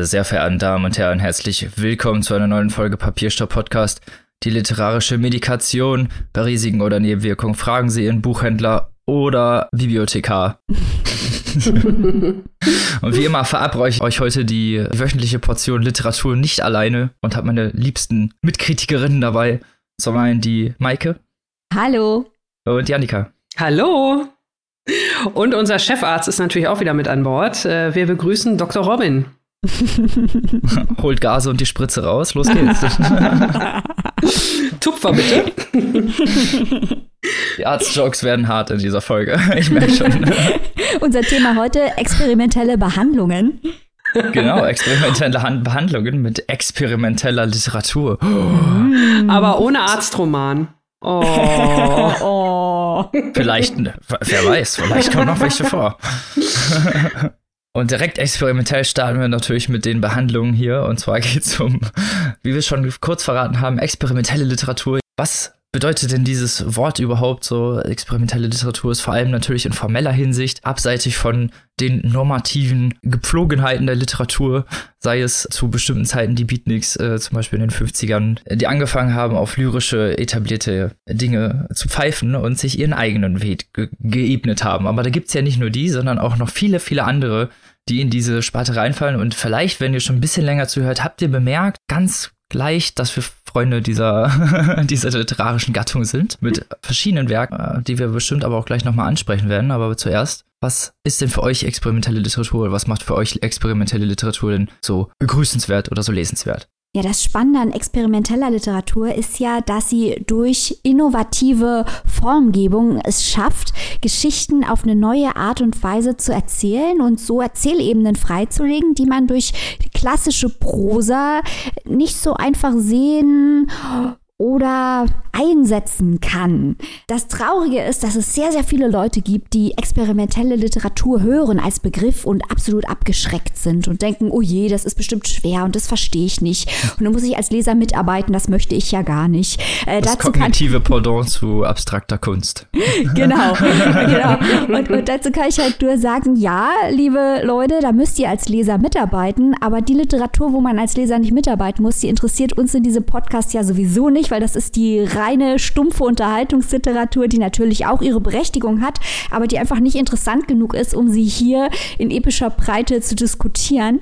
Meine sehr verehrten Damen und Herren, herzlich willkommen zu einer neuen Folge Papierstopp Podcast. Die literarische Medikation bei Risiken oder Nebenwirkungen fragen Sie Ihren Buchhändler oder Bibliothekar. und wie immer verabreuche ich euch heute die wöchentliche Portion Literatur nicht alleine und habe meine liebsten Mitkritikerinnen dabei. Zum einen die Maike. Hallo. Und Janika. Hallo. Und unser Chefarzt ist natürlich auch wieder mit an Bord. Äh, wir begrüßen Dr. Robin. Holt Gase und die Spritze raus. Los geht's. Tupfer bitte. Die Arztjokes werden hart in dieser Folge. Ich merke schon. Unser Thema heute: experimentelle Behandlungen. Genau, experimentelle Behandlungen mit experimenteller Literatur. Aber ohne Arztroman. Oh. oh. Vielleicht, wer weiß, vielleicht kommen noch welche vor. Und direkt experimentell starten wir natürlich mit den Behandlungen hier. Und zwar geht es um, wie wir schon kurz verraten haben, experimentelle Literatur. Was bedeutet denn dieses Wort überhaupt so? Experimentelle Literatur ist vor allem natürlich in formeller Hinsicht, abseitig von den normativen Gepflogenheiten der Literatur, sei es zu bestimmten Zeiten die Beatniks, äh, zum Beispiel in den 50ern, die angefangen haben, auf lyrische, etablierte Dinge zu pfeifen und sich ihren eigenen Weg ge geebnet haben. Aber da gibt's ja nicht nur die, sondern auch noch viele, viele andere, die in diese Sparte reinfallen. Und vielleicht, wenn ihr schon ein bisschen länger zuhört, habt ihr bemerkt, ganz gleich, dass wir Freunde dieser, dieser literarischen Gattung sind, mit verschiedenen Werken, äh, die wir bestimmt aber auch gleich nochmal ansprechen werden. Aber zuerst, was ist denn für euch experimentelle Literatur? Was macht für euch experimentelle Literatur denn so begrüßenswert oder so lesenswert? Ja, das Spannende an experimenteller Literatur ist ja, dass sie durch innovative Formgebung es schafft, Geschichten auf eine neue Art und Weise zu erzählen und so Erzählebenen freizulegen, die man durch klassische Prosa nicht so einfach sehen oder einsetzen kann. Das Traurige ist, dass es sehr, sehr viele Leute gibt, die experimentelle Literatur hören als Begriff und absolut abgeschreckt sind und denken, oh je, das ist bestimmt schwer und das verstehe ich nicht. Und dann muss ich als Leser mitarbeiten, das möchte ich ja gar nicht. Äh, das kognitive Pendant zu abstrakter Kunst. genau, genau. Und, und dazu kann ich halt nur sagen, ja, liebe Leute, da müsst ihr als Leser mitarbeiten, aber die Literatur, wo man als Leser nicht mitarbeiten muss, die interessiert uns in diesem Podcast ja sowieso nicht weil das ist die reine stumpfe Unterhaltungsliteratur, die natürlich auch ihre Berechtigung hat, aber die einfach nicht interessant genug ist, um sie hier in epischer Breite zu diskutieren.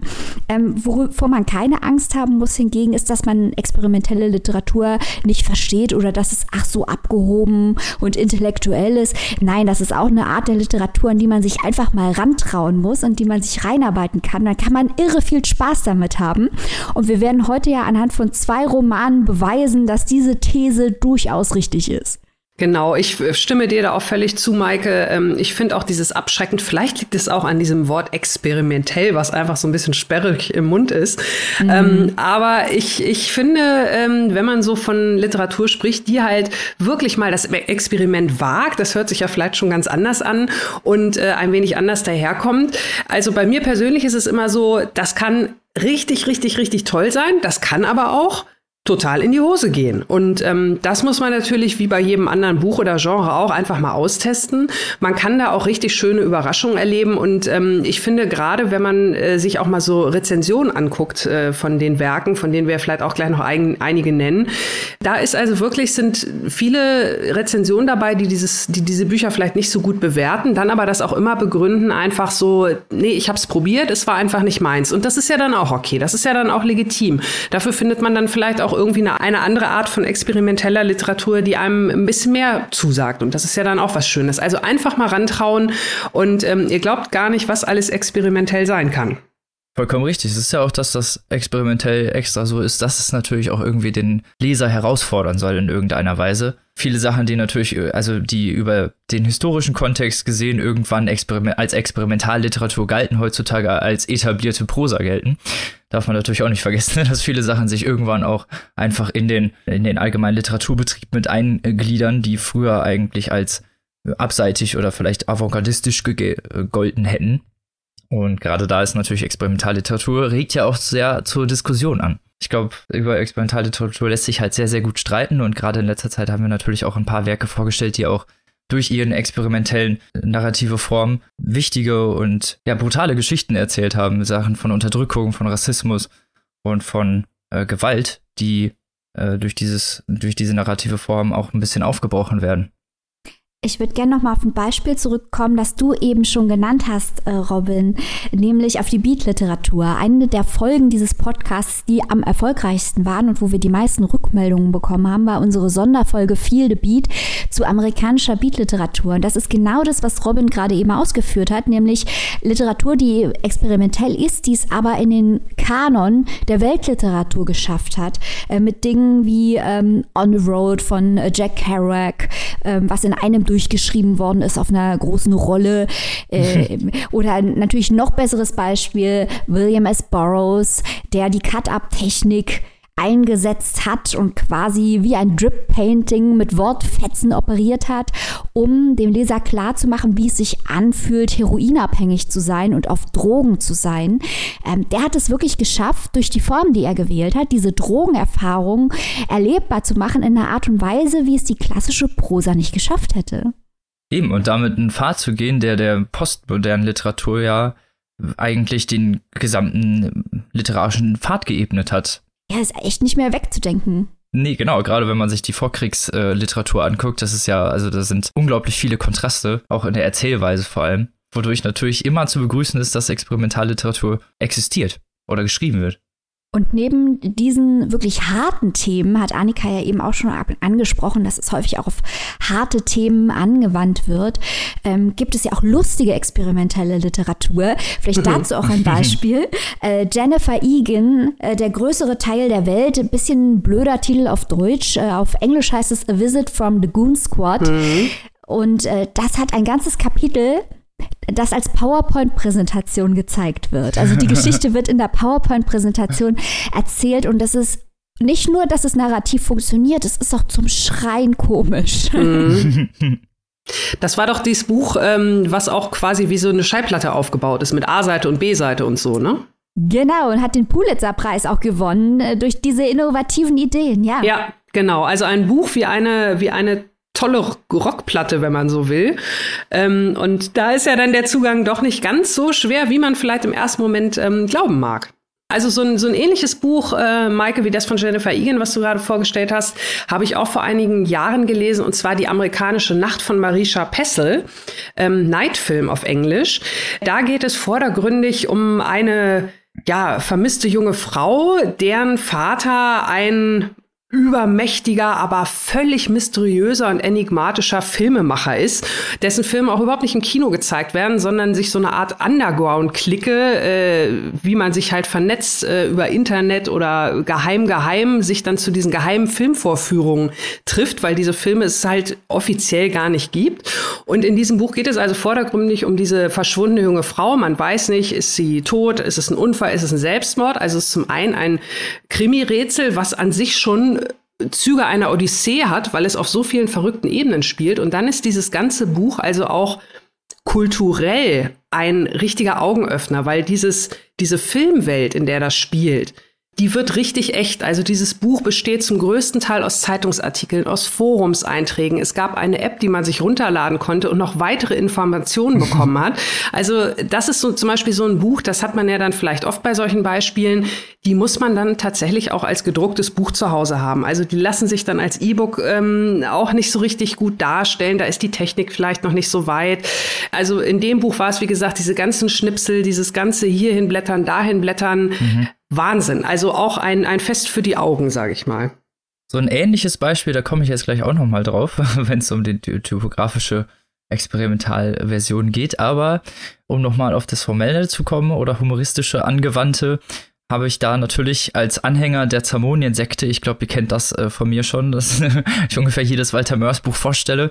Ähm, wovor man keine Angst haben muss hingegen, ist, dass man experimentelle Literatur nicht versteht oder dass es ach so abgehoben und intellektuell ist. Nein, das ist auch eine Art der Literatur, an die man sich einfach mal rantrauen muss und die man sich reinarbeiten kann. Dann kann man irre viel Spaß damit haben. Und wir werden heute ja anhand von zwei Romanen beweisen, dass die diese These durchaus richtig ist. Genau, ich stimme dir da auch völlig zu, Maike. Ähm, ich finde auch dieses abschreckend, vielleicht liegt es auch an diesem Wort experimentell, was einfach so ein bisschen sperrig im Mund ist. Mhm. Ähm, aber ich, ich finde, ähm, wenn man so von Literatur spricht, die halt wirklich mal das Experiment wagt, das hört sich ja vielleicht schon ganz anders an und äh, ein wenig anders daherkommt. Also bei mir persönlich ist es immer so, das kann richtig, richtig, richtig toll sein. Das kann aber auch total in die Hose gehen. Und ähm, das muss man natürlich wie bei jedem anderen Buch oder Genre auch einfach mal austesten. Man kann da auch richtig schöne Überraschungen erleben. Und ähm, ich finde gerade, wenn man äh, sich auch mal so Rezensionen anguckt äh, von den Werken, von denen wir vielleicht auch gleich noch ein, einige nennen, da ist also wirklich sind viele Rezensionen dabei, die dieses, die diese Bücher vielleicht nicht so gut bewerten, dann aber das auch immer begründen, einfach so, nee, ich habe es probiert, es war einfach nicht meins. Und das ist ja dann auch okay. Das ist ja dann auch legitim. Dafür findet man dann vielleicht auch irgendwie eine, eine andere Art von experimenteller Literatur, die einem ein bisschen mehr zusagt. Und das ist ja dann auch was Schönes. Also einfach mal rantrauen und ähm, ihr glaubt gar nicht, was alles experimentell sein kann. Vollkommen richtig. Es ist ja auch, dass das experimentell extra so ist, dass es natürlich auch irgendwie den Leser herausfordern soll in irgendeiner Weise. Viele Sachen, die natürlich, also die über den historischen Kontext gesehen irgendwann experiment als Experimentalliteratur galten, heutzutage als etablierte Prosa gelten. Darf man natürlich auch nicht vergessen, dass viele Sachen sich irgendwann auch einfach in den, in den allgemeinen Literaturbetrieb mit eingliedern, die früher eigentlich als abseitig oder vielleicht avantgardistisch gegolten hätten. Und gerade da ist natürlich Experimentalliteratur, regt ja auch sehr zur Diskussion an. Ich glaube, über Experimentalliteratur lässt sich halt sehr, sehr gut streiten und gerade in letzter Zeit haben wir natürlich auch ein paar Werke vorgestellt, die auch durch ihren experimentellen narrative Form wichtige und ja brutale Geschichten erzählt haben, Sachen von Unterdrückung, von Rassismus und von äh, Gewalt, die äh, durch dieses durch diese narrative Form auch ein bisschen aufgebrochen werden. Ich würde gerne noch mal auf ein Beispiel zurückkommen, das du eben schon genannt hast, äh, Robin, nämlich auf die Beat-Literatur. Eine der Folgen dieses Podcasts, die am erfolgreichsten waren und wo wir die meisten Rückmeldungen bekommen haben, war unsere Sonderfolge Feel the Beat zu amerikanischer Beat-Literatur. Und das ist genau das, was Robin gerade eben ausgeführt hat, nämlich Literatur, die experimentell ist, die es aber in den Kanon der Weltliteratur geschafft hat. Äh, mit Dingen wie ähm, On the Road von äh, Jack Kerouac, äh, was in einem durchgeschrieben worden ist auf einer großen Rolle. Äh, oder natürlich noch besseres Beispiel, William S. Burroughs, der die Cut-Up-Technik eingesetzt hat und quasi wie ein Drip-Painting mit Wortfetzen operiert hat, um dem Leser klarzumachen, wie es sich anfühlt, heroinabhängig zu sein und auf Drogen zu sein. Ähm, der hat es wirklich geschafft, durch die Form, die er gewählt hat, diese Drogenerfahrung erlebbar zu machen in einer Art und Weise, wie es die klassische Prosa nicht geschafft hätte. Eben, und damit einen Pfad zu gehen, der der postmodernen Literatur ja eigentlich den gesamten literarischen Pfad geebnet hat. Ja, ist echt nicht mehr wegzudenken. Nee, genau, gerade wenn man sich die Vorkriegsliteratur anguckt, das ist ja, also da sind unglaublich viele Kontraste, auch in der Erzählweise vor allem, wodurch natürlich immer zu begrüßen ist, dass Experimentalliteratur existiert oder geschrieben wird. Und neben diesen wirklich harten Themen hat Annika ja eben auch schon angesprochen, dass es häufig auch auf harte Themen angewandt wird, ähm, gibt es ja auch lustige experimentelle Literatur. Vielleicht mhm. dazu auch ein Beispiel. Äh, Jennifer Egan, äh, Der größere Teil der Welt, ein bisschen blöder Titel auf Deutsch. Äh, auf Englisch heißt es A Visit from the Goon Squad. Mhm. Und äh, das hat ein ganzes Kapitel das als PowerPoint-Präsentation gezeigt wird. Also die Geschichte wird in der PowerPoint-Präsentation erzählt und das ist nicht nur, dass es narrativ funktioniert, es ist auch zum Schreien komisch. Mhm. Das war doch dieses Buch, ähm, was auch quasi wie so eine Schallplatte aufgebaut ist, mit A-Seite und B-Seite und so, ne? Genau, und hat den Pulitzer-Preis auch gewonnen äh, durch diese innovativen Ideen, ja. Ja, genau. Also ein Buch wie eine, wie eine tolle Rockplatte, wenn man so will. Ähm, und da ist ja dann der Zugang doch nicht ganz so schwer, wie man vielleicht im ersten Moment ähm, glauben mag. Also so ein, so ein ähnliches Buch, äh, Maike, wie das von Jennifer Egan, was du gerade vorgestellt hast, habe ich auch vor einigen Jahren gelesen, und zwar die amerikanische Nacht von Marisha Pessel, ähm, Nightfilm auf Englisch. Da geht es vordergründig um eine ja, vermisste junge Frau, deren Vater ein übermächtiger, aber völlig mysteriöser und enigmatischer Filmemacher ist, dessen Filme auch überhaupt nicht im Kino gezeigt werden, sondern sich so eine Art Underground-Clique, äh, wie man sich halt vernetzt äh, über Internet oder geheim geheim sich dann zu diesen geheimen Filmvorführungen trifft, weil diese Filme es halt offiziell gar nicht gibt. Und in diesem Buch geht es also vordergründig um diese verschwundene junge Frau. Man weiß nicht, ist sie tot, ist es ein Unfall, ist es ein Selbstmord? Also es ist zum einen ein Krimi-Rätsel, was an sich schon Züge einer Odyssee hat, weil es auf so vielen verrückten Ebenen spielt. Und dann ist dieses ganze Buch also auch kulturell ein richtiger Augenöffner, weil dieses, diese Filmwelt, in der das spielt, die wird richtig echt. Also dieses Buch besteht zum größten Teil aus Zeitungsartikeln, aus Forumseinträgen. Es gab eine App, die man sich runterladen konnte und noch weitere Informationen bekommen hat. Also das ist so zum Beispiel so ein Buch, das hat man ja dann vielleicht oft bei solchen Beispielen. Die muss man dann tatsächlich auch als gedrucktes Buch zu Hause haben. Also die lassen sich dann als E-Book ähm, auch nicht so richtig gut darstellen. Da ist die Technik vielleicht noch nicht so weit. Also in dem Buch war es, wie gesagt, diese ganzen Schnipsel, dieses ganze hierhin blättern, dahin blättern. Mhm. Wahnsinn. Also auch ein, ein Fest für die Augen, sage ich mal. So ein ähnliches Beispiel, da komme ich jetzt gleich auch noch mal drauf, wenn es um die typografische Experimentalversion geht. Aber um noch mal auf das Formelle zu kommen oder humoristische Angewandte, habe ich da natürlich als Anhänger der Zamonien-Sekte, ich glaube, ihr kennt das äh, von mir schon, dass ich ungefähr jedes Walter Mörs Buch vorstelle.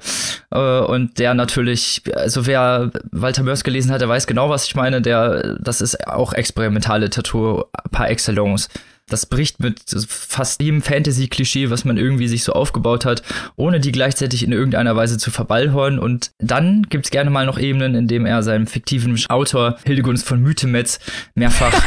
Äh, und der natürlich, also wer Walter Mörs gelesen hat, der weiß genau, was ich meine. Der, das ist auch Experimentalliteratur par excellence. Das bricht mit fast jedem Fantasy-Klischee, was man irgendwie sich so aufgebaut hat, ohne die gleichzeitig in irgendeiner Weise zu verballhorn. Und dann gibt's gerne mal noch Ebenen, in dem er seinem fiktiven Autor Hildegunst von Mythemetz mehrfach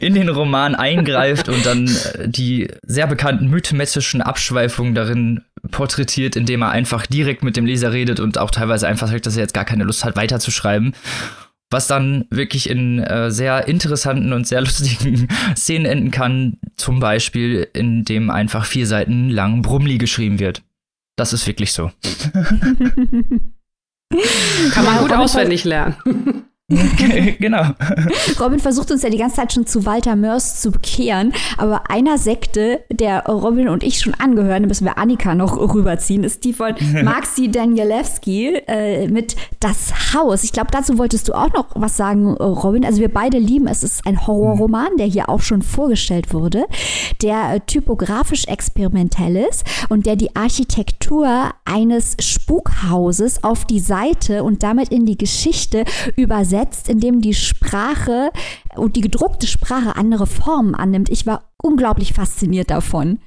in den Roman eingreift und dann äh, die sehr bekannten mythemetzischen Abschweifungen darin porträtiert, indem er einfach direkt mit dem Leser redet und auch teilweise einfach sagt, dass er jetzt gar keine Lust hat, weiterzuschreiben. Was dann wirklich in äh, sehr interessanten und sehr lustigen Szenen enden kann. Zum Beispiel, indem einfach vier Seiten lang Brumli geschrieben wird. Das ist wirklich so. Kann man ja, gut auswendig lernen. genau. Robin versucht uns ja die ganze Zeit schon zu Walter Mörs zu bekehren, aber einer Sekte, der Robin und ich schon angehören, da müssen wir Annika noch rüberziehen, ist die von Maxi Danielewski äh, mit Das Haus. Ich glaube, dazu wolltest du auch noch was sagen, Robin. Also wir beide lieben es. Es ist ein Horrorroman, der hier auch schon vorgestellt wurde, der äh, typografisch experimentell ist und der die Architektur eines Spukhauses auf die Seite und damit in die Geschichte übersetzt übersetzt, indem die Sprache und die gedruckte Sprache andere Formen annimmt. Ich war unglaublich fasziniert davon.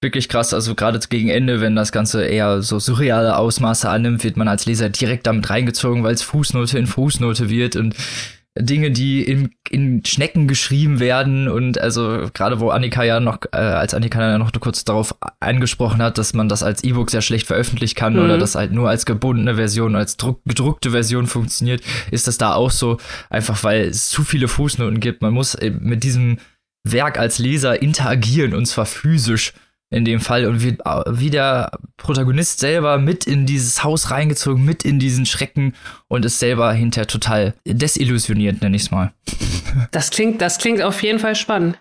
Wirklich krass, also gerade gegen Ende, wenn das Ganze eher so surreale Ausmaße annimmt, wird man als Leser direkt damit reingezogen, weil es Fußnote in Fußnote wird und Dinge, die in, in Schnecken geschrieben werden und also gerade wo Annika ja noch, äh, als Annika ja noch kurz darauf angesprochen hat, dass man das als E-Book sehr schlecht veröffentlichen kann mhm. oder das halt nur als gebundene Version, als gedruckte Version funktioniert, ist das da auch so, einfach weil es zu viele Fußnoten gibt. Man muss äh, mit diesem Werk als Leser interagieren und zwar physisch in dem Fall und wie, wie der Protagonist selber mit in dieses Haus reingezogen, mit in diesen Schrecken und ist selber hinterher total desillusioniert, nenne ich es mal. Das klingt, das klingt auf jeden Fall spannend.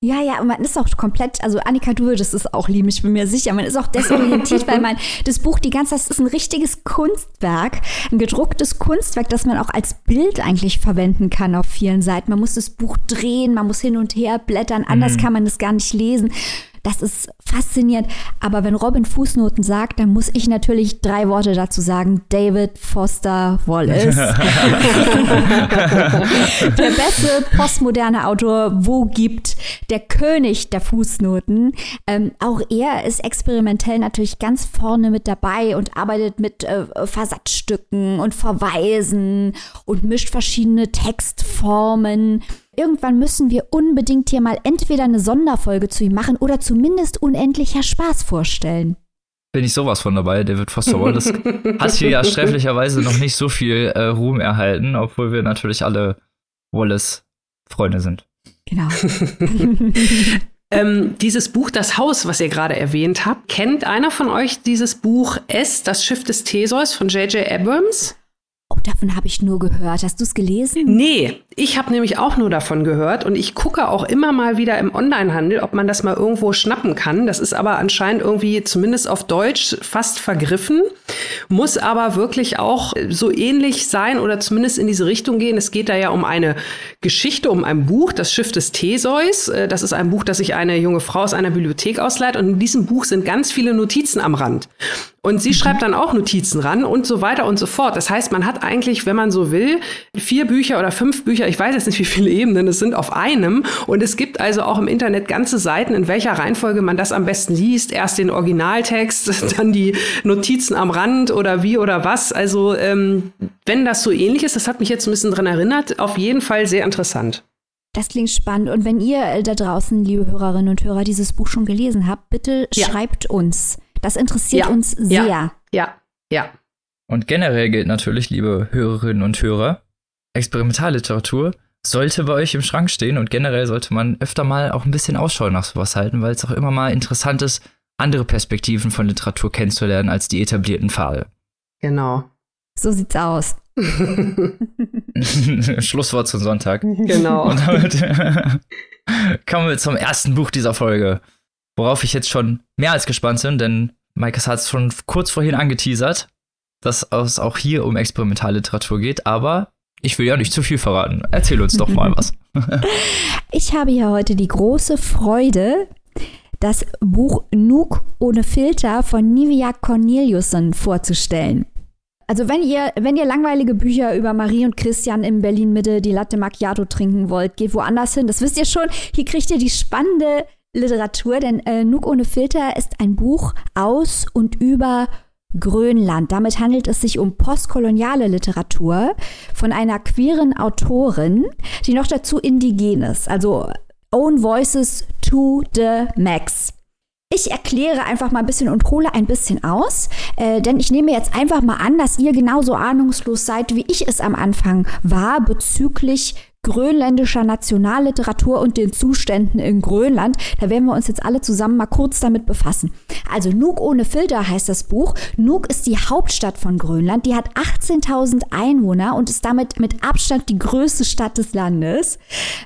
Ja, ja, und man ist auch komplett, also Annika, du würdest es auch lieben, ich bin mir sicher. Man ist auch desorientiert, weil man das Buch die ganze Zeit, das ist ein richtiges Kunstwerk, ein gedrucktes Kunstwerk, das man auch als Bild eigentlich verwenden kann auf vielen Seiten. Man muss das Buch drehen, man muss hin und her blättern, anders mhm. kann man das gar nicht lesen. Das ist faszinierend. Aber wenn Robin Fußnoten sagt, dann muss ich natürlich drei Worte dazu sagen. David Foster Wallace. der beste postmoderne Autor, wo gibt der König der Fußnoten. Ähm, auch er ist experimentell natürlich ganz vorne mit dabei und arbeitet mit äh, Versatzstücken und Verweisen und mischt verschiedene Textformen irgendwann müssen wir unbedingt hier mal entweder eine Sonderfolge zu ihm machen oder zumindest unendlicher Spaß vorstellen. Bin ich sowas von dabei. David Foster Wallace hat hier ja sträflicherweise noch nicht so viel äh, Ruhm erhalten, obwohl wir natürlich alle Wallace-Freunde sind. Genau. ähm, dieses Buch Das Haus, was ihr gerade erwähnt habt, kennt einer von euch dieses Buch S, das Schiff des Theseus von J.J. Abrams? Oh, davon habe ich nur gehört. Hast du es gelesen? Nee, ich habe nämlich auch nur davon gehört und ich gucke auch immer mal wieder im Onlinehandel, ob man das mal irgendwo schnappen kann. Das ist aber anscheinend irgendwie zumindest auf Deutsch fast vergriffen, muss aber wirklich auch so ähnlich sein oder zumindest in diese Richtung gehen. Es geht da ja um eine Geschichte, um ein Buch, das Schiff des Theseus. Äh, das ist ein Buch, das sich eine junge Frau aus einer Bibliothek ausleiht und in diesem Buch sind ganz viele Notizen am Rand. Und sie mhm. schreibt dann auch Notizen ran und so weiter und so fort. Das heißt, man hat eigentlich, wenn man so will, vier Bücher oder fünf Bücher, ich weiß jetzt nicht, wie viele Ebenen es sind, auf einem. Und es gibt also auch im Internet ganze Seiten, in welcher Reihenfolge man das am besten liest. Erst den Originaltext, dann die Notizen am Rand oder wie oder was. Also ähm, wenn das so ähnlich ist, das hat mich jetzt ein bisschen dran erinnert, auf jeden Fall sehr interessant. Das klingt spannend. Und wenn ihr äh, da draußen, liebe Hörerinnen und Hörer, dieses Buch schon gelesen habt, bitte ja. schreibt uns. Das interessiert ja, uns sehr. Ja, ja, ja. Und generell gilt natürlich, liebe Hörerinnen und Hörer, Experimentalliteratur sollte bei euch im Schrank stehen und generell sollte man öfter mal auch ein bisschen Ausschau nach sowas halten, weil es auch immer mal interessant ist, andere Perspektiven von Literatur kennenzulernen als die etablierten Pfade. Genau. So sieht's aus. Schlusswort zum Sonntag. Genau. Und damit kommen wir zum ersten Buch dieser Folge worauf ich jetzt schon mehr als gespannt bin, denn Maikes hat es schon kurz vorhin angeteasert, dass es auch hier um Experimentalliteratur geht, aber ich will ja nicht zu viel verraten. Erzähl uns doch mal was. ich habe hier heute die große Freude, das Buch Nook ohne Filter von Nivia Corneliusson vorzustellen. Also wenn ihr, wenn ihr langweilige Bücher über Marie und Christian in Berlin Mitte die Latte Macchiato trinken wollt, geht woanders hin. Das wisst ihr schon. Hier kriegt ihr die spannende Literatur, denn äh, Nuk ohne Filter ist ein Buch aus und über Grönland. Damit handelt es sich um postkoloniale Literatur von einer queeren Autorin, die noch dazu indigen ist. Also Own Voices to the Max. Ich erkläre einfach mal ein bisschen und hole ein bisschen aus, äh, denn ich nehme jetzt einfach mal an, dass ihr genauso ahnungslos seid, wie ich es am Anfang war bezüglich grönländischer Nationalliteratur und den Zuständen in Grönland. Da werden wir uns jetzt alle zusammen mal kurz damit befassen. Also Nuuk ohne Filter heißt das Buch. Nuuk ist die Hauptstadt von Grönland. Die hat 18.000 Einwohner und ist damit mit Abstand die größte Stadt des Landes.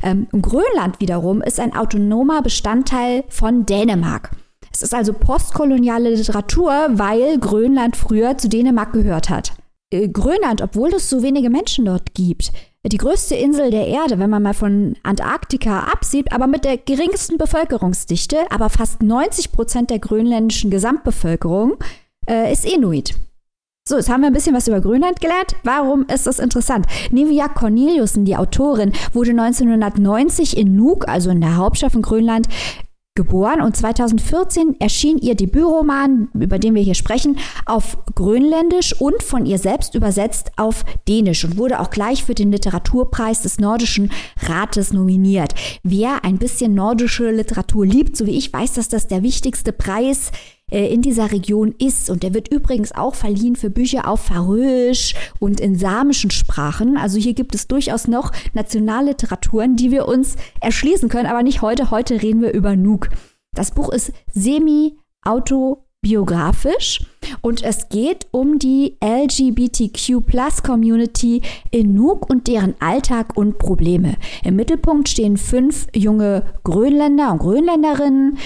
Ähm, Grönland wiederum ist ein autonomer Bestandteil von Dänemark. Es ist also postkoloniale Literatur, weil Grönland früher zu Dänemark gehört hat. Äh, Grönland, obwohl es so wenige Menschen dort gibt, die größte Insel der Erde, wenn man mal von Antarktika absieht, aber mit der geringsten Bevölkerungsdichte, aber fast 90 Prozent der grönländischen Gesamtbevölkerung äh, ist Inuit. So, jetzt haben wir ein bisschen was über Grönland gelernt. Warum ist das interessant? Nivia Corneliussen, die Autorin, wurde 1990 in Nuuk, also in der Hauptstadt von Grönland, geboren und 2014 erschien ihr Debütroman, über den wir hier sprechen, auf Grönländisch und von ihr selbst übersetzt auf Dänisch und wurde auch gleich für den Literaturpreis des Nordischen Rates nominiert. Wer ein bisschen nordische Literatur liebt, so wie ich, weiß, dass das der wichtigste Preis äh, in dieser Region ist. Und der wird übrigens auch verliehen für Bücher auf Färöisch und in samischen Sprachen. Also hier gibt es durchaus noch Nationalliteraturen, die wir uns erschließen können, aber nicht heute. Heute reden wir über Nuuk. Das Buch ist semi-auto biografisch und es geht um die LGBTQ-Plus-Community in Nuuk und deren Alltag und Probleme. Im Mittelpunkt stehen fünf junge Grönländer und Grönländerinnen,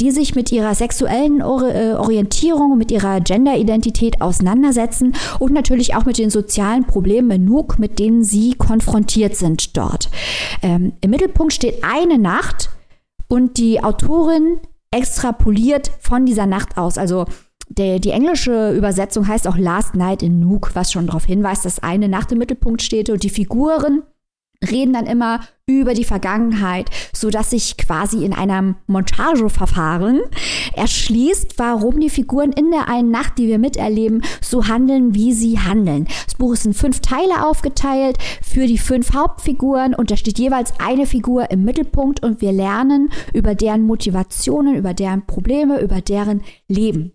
die sich mit ihrer sexuellen äh, Orientierung, mit ihrer Genderidentität auseinandersetzen und natürlich auch mit den sozialen Problemen in Nuuk, mit denen sie konfrontiert sind dort. Ähm, Im Mittelpunkt steht eine Nacht und die Autorin extrapoliert von dieser Nacht aus. Also der, die englische Übersetzung heißt auch Last Night in Nuuk, was schon darauf hinweist, dass eine Nacht im Mittelpunkt steht und die Figuren reden dann immer über die Vergangenheit, so dass sich quasi in einem Montageverfahren erschließt, warum die Figuren in der einen Nacht, die wir miterleben, so handeln, wie sie handeln. Das Buch ist in fünf Teile aufgeteilt für die fünf Hauptfiguren und da steht jeweils eine Figur im Mittelpunkt und wir lernen über deren Motivationen, über deren Probleme, über deren Leben.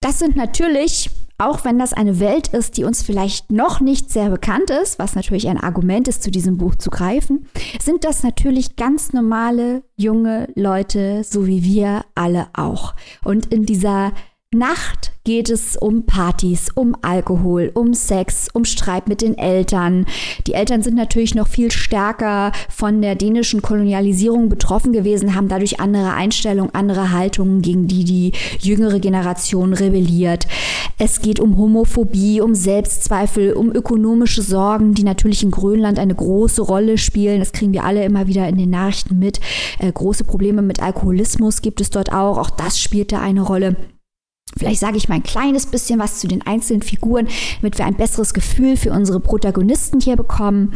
Das sind natürlich auch wenn das eine Welt ist, die uns vielleicht noch nicht sehr bekannt ist, was natürlich ein Argument ist, zu diesem Buch zu greifen, sind das natürlich ganz normale junge Leute, so wie wir alle auch. Und in dieser Nacht geht es um Partys, um Alkohol, um Sex, um Streit mit den Eltern. Die Eltern sind natürlich noch viel stärker von der dänischen Kolonialisierung betroffen gewesen, haben dadurch andere Einstellungen, andere Haltungen, gegen die die jüngere Generation rebelliert. Es geht um Homophobie, um Selbstzweifel, um ökonomische Sorgen, die natürlich in Grönland eine große Rolle spielen. Das kriegen wir alle immer wieder in den Nachrichten mit. Äh, große Probleme mit Alkoholismus gibt es dort auch. Auch das spielt da eine Rolle. Vielleicht sage ich mal ein kleines bisschen was zu den einzelnen Figuren, damit wir ein besseres Gefühl für unsere Protagonisten hier bekommen.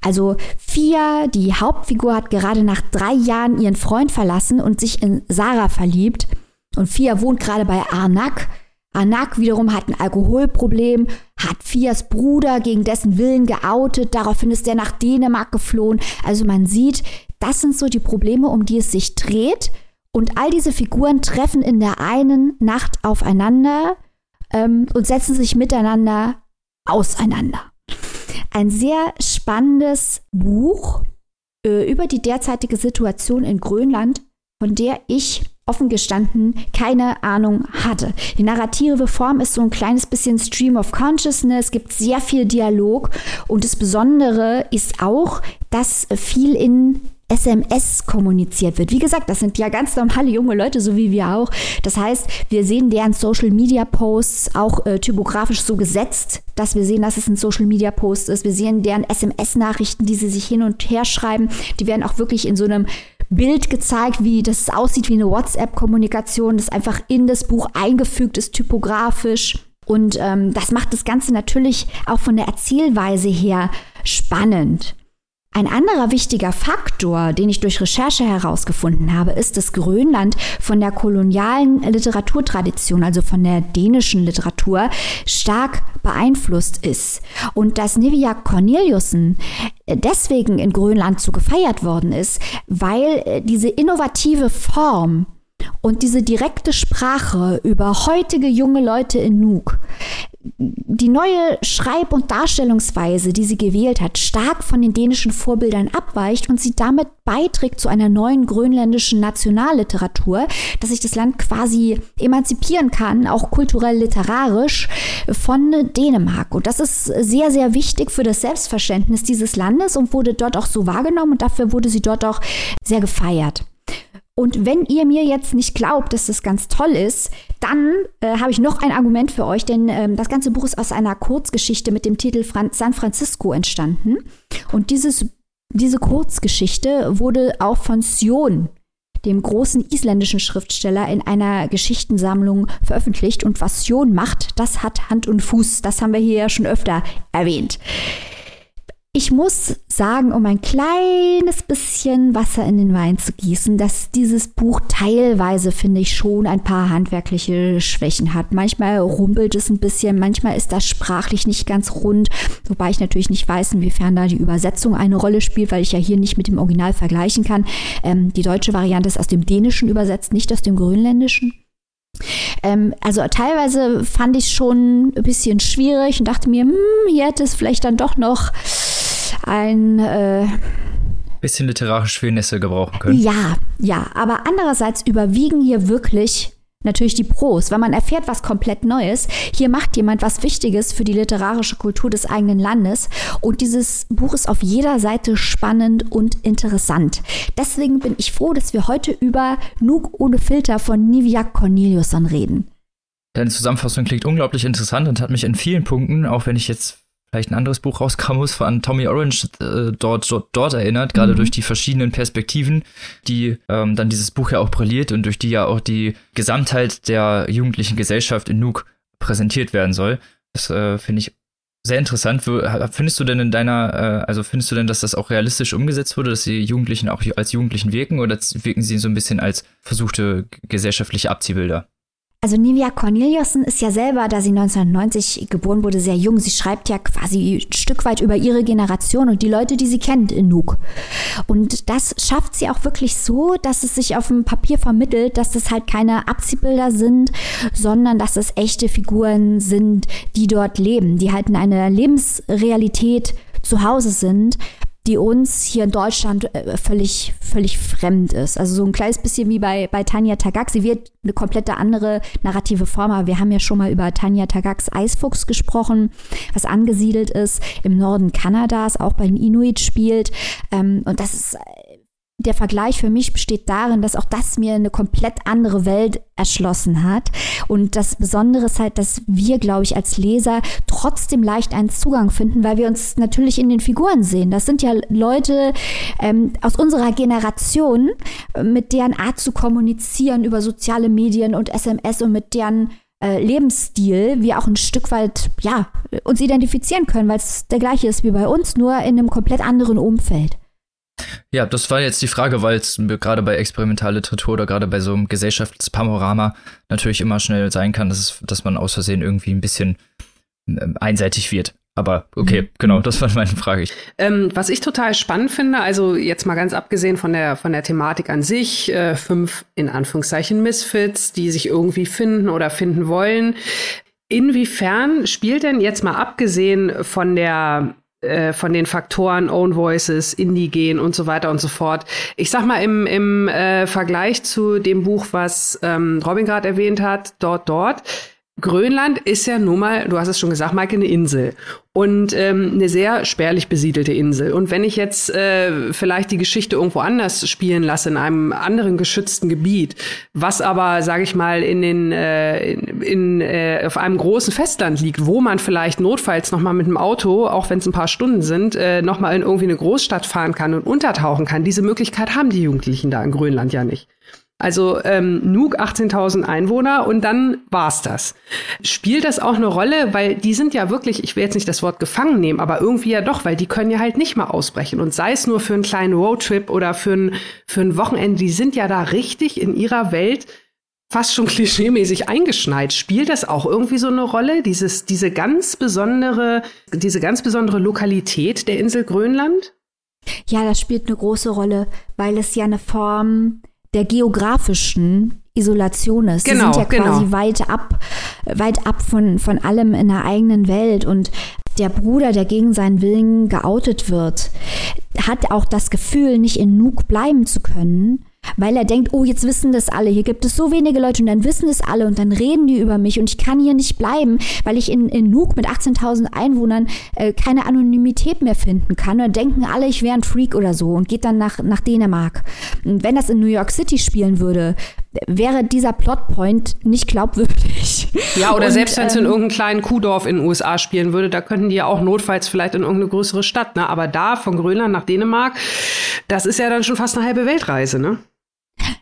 Also Fia, die Hauptfigur, hat gerade nach drei Jahren ihren Freund verlassen und sich in Sarah verliebt. Und Fia wohnt gerade bei Arnak. Arnak wiederum hat ein Alkoholproblem, hat Fias Bruder gegen dessen Willen geoutet, daraufhin ist er nach Dänemark geflohen. Also man sieht, das sind so die Probleme, um die es sich dreht. Und all diese Figuren treffen in der einen Nacht aufeinander ähm, und setzen sich miteinander auseinander. Ein sehr spannendes Buch äh, über die derzeitige Situation in Grönland, von der ich offen gestanden keine Ahnung hatte. Die narrative Form ist so ein kleines bisschen Stream of Consciousness, gibt sehr viel Dialog und das Besondere ist auch, dass viel in SMS kommuniziert wird. Wie gesagt, das sind ja ganz normale junge Leute, so wie wir auch. Das heißt, wir sehen deren Social Media Posts auch äh, typografisch so gesetzt, dass wir sehen, dass es ein Social Media Post ist. Wir sehen deren SMS-Nachrichten, die sie sich hin und her schreiben. Die werden auch wirklich in so einem Bild gezeigt, wie das aussieht wie eine WhatsApp-Kommunikation, das einfach in das Buch eingefügt ist, typografisch. Und ähm, das macht das Ganze natürlich auch von der Erzählweise her spannend. Ein anderer wichtiger Faktor, den ich durch Recherche herausgefunden habe, ist, dass Grönland von der kolonialen Literaturtradition, also von der dänischen Literatur, stark beeinflusst ist. Und dass Nivia Corneliussen deswegen in Grönland so gefeiert worden ist, weil diese innovative Form Und diese direkte Sprache über heutige junge Leute in Nuuk, die neue Schreib- und Darstellungsweise, die sie gewählt hat, stark von den dänischen Vorbildern abweicht und sie damit beiträgt zu einer neuen grönländischen Nationalliteratur, dass sich das Land quasi emanzipieren kann, auch kulturell literarisch, von Dänemark. Und das ist sehr, sehr wichtig für das Selbstverständnis dieses Landes und wurde dort auch so wahrgenommen und dafür wurde sie dort auch sehr gefeiert. Und wenn ihr mir jetzt nicht glaubt, dass das ganz toll ist, dann äh, habe ich noch ein Argument für euch, denn ähm, das ganze Buch ist aus einer Kurzgeschichte mit dem Titel Fran San Francisco entstanden. Und dieses, diese Kurzgeschichte wurde auch von Sion, dem großen isländischen Schriftsteller, in einer Geschichtensammlung veröffentlicht. Und was Sion macht, das hat Hand und Fuß. Das haben wir hier ja schon öfter erwähnt. Ich muss sagen, um ein kleines bisschen Wasser in den Wein zu gießen, dass dieses Buch teilweise, finde ich, schon ein paar handwerkliche Schwächen hat. Manchmal rumpelt es ein bisschen, manchmal ist das sprachlich nicht ganz rund, wobei ich natürlich nicht weiß, inwiefern da die Übersetzung eine Rolle spielt, weil ich ja hier nicht mit dem Original vergleichen kann. Ähm, die deutsche Variante ist aus dem Dänischen übersetzt, nicht aus dem Grönländischen. Ähm, also teilweise fand ich es schon ein bisschen schwierig und dachte mir, hm, hier hätte es vielleicht dann doch noch ein äh, bisschen literarische Fehlnisse gebrauchen können. Ja, ja, aber andererseits überwiegen hier wirklich natürlich die Pros, weil man erfährt was komplett Neues. Hier macht jemand was Wichtiges für die literarische Kultur des eigenen Landes und dieses Buch ist auf jeder Seite spannend und interessant. Deswegen bin ich froh, dass wir heute über Nuk ohne Filter von Niviak Corneliusson reden. Deine Zusammenfassung klingt unglaublich interessant und hat mich in vielen Punkten, auch wenn ich jetzt vielleicht ein anderes Buch rauskam muss, von Tommy Orange äh, dort, dort, dort erinnert, gerade mhm. durch die verschiedenen Perspektiven, die ähm, dann dieses Buch ja auch brilliert und durch die ja auch die Gesamtheit der jugendlichen Gesellschaft in Nuuk präsentiert werden soll. Das äh, finde ich sehr interessant. Findest du denn in deiner, äh, also findest du denn, dass das auch realistisch umgesetzt wurde, dass die Jugendlichen auch als Jugendlichen wirken oder wirken sie so ein bisschen als versuchte gesellschaftliche Abziehbilder? Also Nivia Corneliussen ist ja selber, da sie 1990 geboren wurde, sehr jung. Sie schreibt ja quasi ein Stück weit über ihre Generation und die Leute, die sie kennt in Nuuk. Und das schafft sie auch wirklich so, dass es sich auf dem Papier vermittelt, dass das halt keine Abziehbilder sind, sondern dass es echte Figuren sind, die dort leben, die halt in einer Lebensrealität zu Hause sind, die uns hier in Deutschland äh, völlig, völlig fremd ist. Also so ein kleines bisschen wie bei, bei Tanja Tagak. Sie wird eine komplette andere narrative Form, aber wir haben ja schon mal über Tanja Tagaks Eisfuchs gesprochen, was angesiedelt ist im Norden Kanadas, auch bei den Inuit spielt. Ähm, und das ist der Vergleich für mich besteht darin, dass auch das mir eine komplett andere Welt erschlossen hat. Und das Besondere ist halt, dass wir, glaube ich, als Leser trotzdem leicht einen Zugang finden, weil wir uns natürlich in den Figuren sehen. Das sind ja Leute ähm, aus unserer Generation, mit deren Art zu kommunizieren über soziale Medien und SMS und mit deren äh, Lebensstil wir auch ein Stück weit, ja, uns identifizieren können, weil es der gleiche ist wie bei uns, nur in einem komplett anderen Umfeld. Ja, das war jetzt die Frage, weil es gerade bei Experimentalliteratur oder gerade bei so einem Gesellschaftspanorama natürlich immer schnell sein kann, dass, es, dass man aus Versehen irgendwie ein bisschen ähm, einseitig wird. Aber okay, mhm. genau, das war meine Frage. Ähm, was ich total spannend finde, also jetzt mal ganz abgesehen von der, von der Thematik an sich, äh, fünf in Anführungszeichen Misfits, die sich irgendwie finden oder finden wollen. Inwiefern spielt denn jetzt mal abgesehen von der äh, von den Faktoren Own Voices, Indigen und so weiter und so fort. Ich sag mal im, im äh, Vergleich zu dem Buch, was ähm, Robin gerade erwähnt hat, dort, dort, Grönland ist ja nun mal, du hast es schon gesagt, Maike, eine Insel und ähm, eine sehr spärlich besiedelte Insel. Und wenn ich jetzt äh, vielleicht die Geschichte irgendwo anders spielen lasse, in einem anderen geschützten Gebiet, was aber, sage ich mal, in den äh, in, äh, auf einem großen Festland liegt, wo man vielleicht notfalls noch mal mit dem Auto, auch wenn es ein paar Stunden sind, äh, noch mal in irgendwie eine Großstadt fahren kann und untertauchen kann. Diese Möglichkeit haben die Jugendlichen da in Grönland ja nicht. Also ähm, Nuuk 18.000 Einwohner und dann war's das. Spielt das auch eine Rolle, weil die sind ja wirklich, ich will jetzt nicht das Wort gefangen nehmen, aber irgendwie ja doch, weil die können ja halt nicht mal ausbrechen und sei es nur für einen kleinen Roadtrip oder für ein, für ein Wochenende, die sind ja da richtig in ihrer Welt fast schon klischeemäßig eingeschneit. Spielt das auch irgendwie so eine Rolle, dieses, diese ganz besondere, diese ganz besondere Lokalität der Insel Grönland? Ja, das spielt eine große Rolle, weil es ja eine Form der geografischen Isolation ist. Genau, die sind ja quasi genau. weit ab, weit ab von, von allem in der eigenen Welt. Und der Bruder, der gegen seinen Willen geoutet wird, hat auch das Gefühl, nicht in Nuuk bleiben zu können, weil er denkt, oh, jetzt wissen das alle, hier gibt es so wenige Leute und dann wissen es alle und dann reden die über mich und ich kann hier nicht bleiben, weil ich in, in Nuuk mit 18.000 Einwohnern äh, keine Anonymität mehr finden kann. Und denken alle, ich wäre ein Freak oder so und geht dann nach, nach Dänemark. Und wenn das in New York City spielen würde, wäre dieser Plotpoint nicht glaubwürdig. Ja, oder Und, selbst wenn es in ähm, irgendeinem kleinen Kuhdorf in den USA spielen würde, da könnten die ja auch notfalls vielleicht in irgendeine größere Stadt. Ne? Aber da von Grönland nach Dänemark, das ist ja dann schon fast eine halbe Weltreise, ne?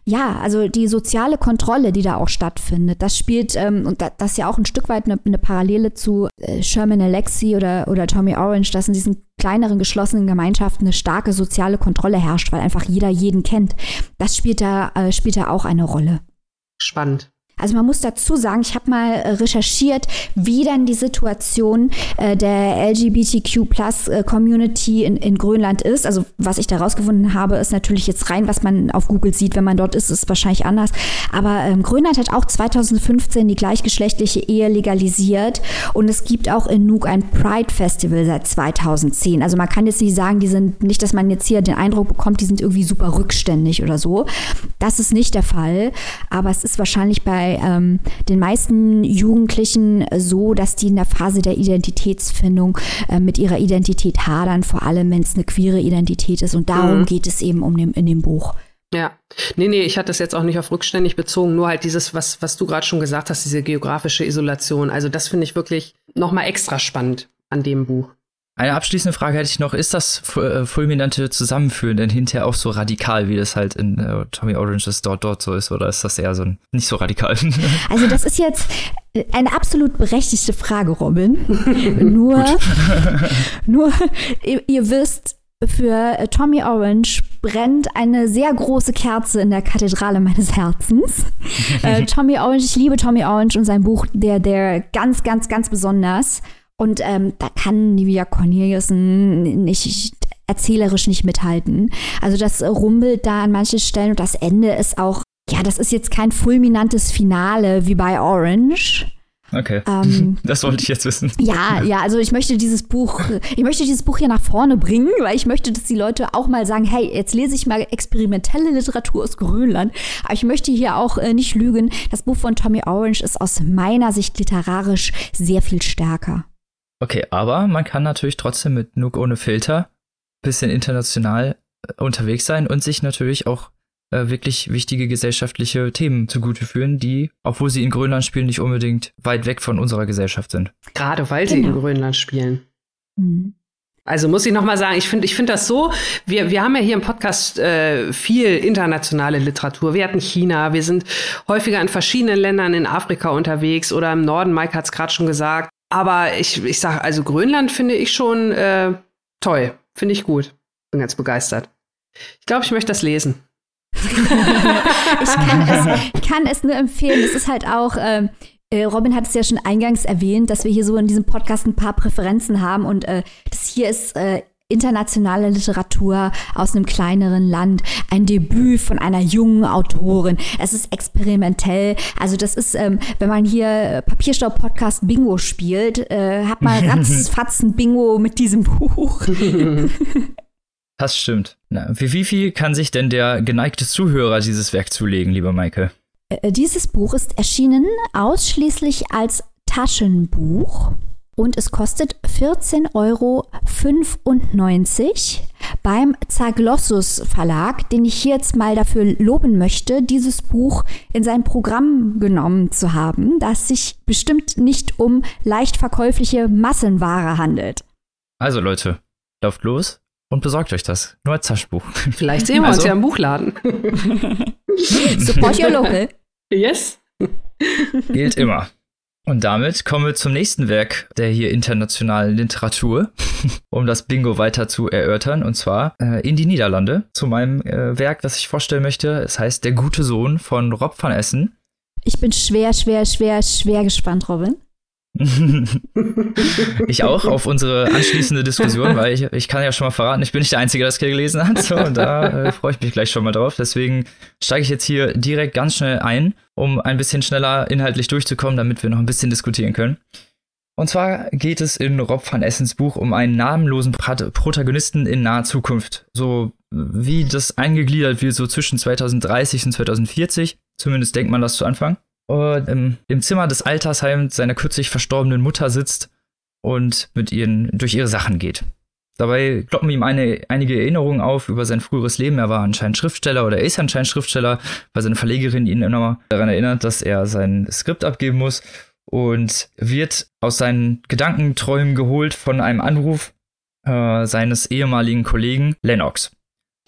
Ja, also die soziale Kontrolle, die da auch stattfindet, das spielt, ähm, und da, das ist ja auch ein Stück weit eine, eine Parallele zu äh, Sherman Alexie oder, oder Tommy Orange, dass in diesen kleineren geschlossenen Gemeinschaften eine starke soziale Kontrolle herrscht, weil einfach jeder jeden kennt. Das spielt da, äh, spielt da auch eine Rolle. Spannend. Also man muss dazu sagen, ich habe mal äh, recherchiert, wie dann die Situation äh, der LGBTQ-Plus-Community in, in Grönland ist. Also was ich da rausgefunden habe, ist natürlich jetzt rein, was man auf Google sieht, wenn man dort ist, ist wahrscheinlich anders. Aber ähm, Grönland hat auch 2015 die gleichgeschlechtliche Ehe legalisiert und es gibt auch in Nuuk ein Pride-Festival seit 2010. Also man kann jetzt nicht sagen, die sind nicht, dass man jetzt hier den Eindruck bekommt, die sind irgendwie super rückständig oder so. Das ist nicht der Fall, aber es ist wahrscheinlich bei ähm, den meisten Jugendlichen so, dass die in der Phase der Identitätsfindung äh, mit ihrer Identität hadern, vor allem wenn es eine queere Identität ist. Und darum Mhm. geht es eben um dem, in dem Buch. Ja, nee, nee, ich hatte das jetzt auch nicht auf rückständig bezogen, nur halt dieses, was, was du gerade schon gesagt hast, diese geografische Isolation. Also das finde ich wirklich noch mal extra spannend an dem Buch. Eine abschließende Frage hätte ich noch. Ist das äh, fulminante Zusammenführen denn hinterher auch so radikal, wie das halt in äh, Tommy Oranges dort dort so ist? Oder ist das eher so ein, nicht so radikal? Also das ist jetzt eine absolut berechtigte Frage, Robin. nur, nur ihr, ihr wisst, für äh, Tommy Orange brennt eine sehr große Kerze in der Kathedrale meines Herzens. äh, Tommy Orange, ich liebe Tommy Orange und sein Buch, der, der ganz, ganz, ganz besonders. Und ähm, da kann Nivea Corneliusen nicht erzählerisch nicht mithalten. Also das rumbelt da an manchen Stellen und das Ende ist auch, ja, das ist jetzt kein fulminantes Finale wie bei Orange. Okay. Ähm, das wollte ich jetzt wissen. ja, ja, also ich möchte dieses Buch, ich möchte dieses Buch hier nach vorne bringen, weil ich möchte, dass die Leute auch mal sagen, hey, jetzt lese ich mal experimentelle Literatur aus Grönland. Aber ich möchte hier auch äh, nicht lügen. Das Buch von Tommy Orange ist aus meiner Sicht literarisch sehr viel stärker. Okay, aber man kann natürlich trotzdem mit Nook ohne Filter bisschen international äh, unterwegs sein und sich natürlich auch äh, wirklich wichtige gesellschaftliche Themen zugute führen, die, obwohl sie in Grönland spielen, nicht unbedingt weit weg von unserer Gesellschaft sind. Gerade weil sie in Genau. Grönland spielen. Hm. Also muss ich noch mal sagen, ich finde ich finde das so, wir, wir haben ja hier im Podcast äh, viel internationale Literatur. Wir hatten China, wir sind häufiger in verschiedenen Ländern in Afrika unterwegs oder im Norden, Mike hat es gerade schon gesagt. Aber ich, ich sage, also Grönland finde ich schon äh, toll, finde ich gut. Bin ganz begeistert. Ich glaube, ich möchte das lesen. ich kann es, ich kann es nur empfehlen. Es ist halt auch, ähm, äh, Robin hat es ja schon eingangs erwähnt, dass wir hier so in diesem Podcast ein paar Präferenzen haben und äh, das hier ist äh, internationale Literatur aus einem kleineren Land, ein Debüt von einer jungen Autorin. Es ist experimentell. Also das ist, ähm, wenn man hier Papierstaub-Podcast Bingo spielt, äh, hat man ratzfatz ein Bingo mit diesem Buch. Das stimmt. Na, wie, wie viel kann sich denn der geneigte Zuhörer dieses Werk zulegen, lieber Maike? Äh, Dieses Buch ist erschienen ausschließlich als Taschenbuch und es kostet 14,95 Euro beim Zaglossus Verlag, den ich hier jetzt mal dafür loben möchte, dieses Buch in sein Programm genommen zu haben, da es sich bestimmt nicht um leicht verkäufliche Massenware handelt. Also Leute, lauft los und besorgt euch das. Nur als Taschenbuch. Vielleicht sehen wir Also- uns ja im Buchladen. Support your local. yes. Gilt immer. Und damit kommen wir zum nächsten Werk der hier internationalen Literatur, um das Bingo weiter zu erörtern, und zwar äh, in die Niederlande, zu meinem äh, Werk, das ich vorstellen möchte. Es heißt Der gute Sohn von Rob van Essen. Ich bin schwer, schwer, schwer, schwer gespannt, Robin. ich auch auf unsere anschließende Diskussion, weil ich, ich kann ja schon mal verraten, ich bin nicht der Einzige, der das hier gelesen hat. So, und da äh, freue ich mich gleich schon mal drauf. Deswegen steige ich jetzt hier direkt ganz schnell ein, um ein bisschen schneller inhaltlich durchzukommen, damit wir noch ein bisschen diskutieren können. Und zwar geht es in Rob van Essens Buch um einen namenlosen Protagonisten in naher Zukunft. So wie das eingegliedert wird, so zwischen 2030 und 2040. Zumindest denkt man das zu Anfang und im, im Zimmer des Altersheims seiner kürzlich verstorbenen Mutter sitzt und mit ihren durch ihre Sachen geht. Dabei kloppen ihm eine, einige Erinnerungen auf über sein früheres Leben. Er war anscheinend Schriftsteller oder er ist anscheinend Schriftsteller, weil seine Verlegerin ihn immer daran erinnert, dass er sein Skript abgeben muss und wird aus seinen Gedankenträumen geholt von einem Anruf äh, seines ehemaligen Kollegen Lennox.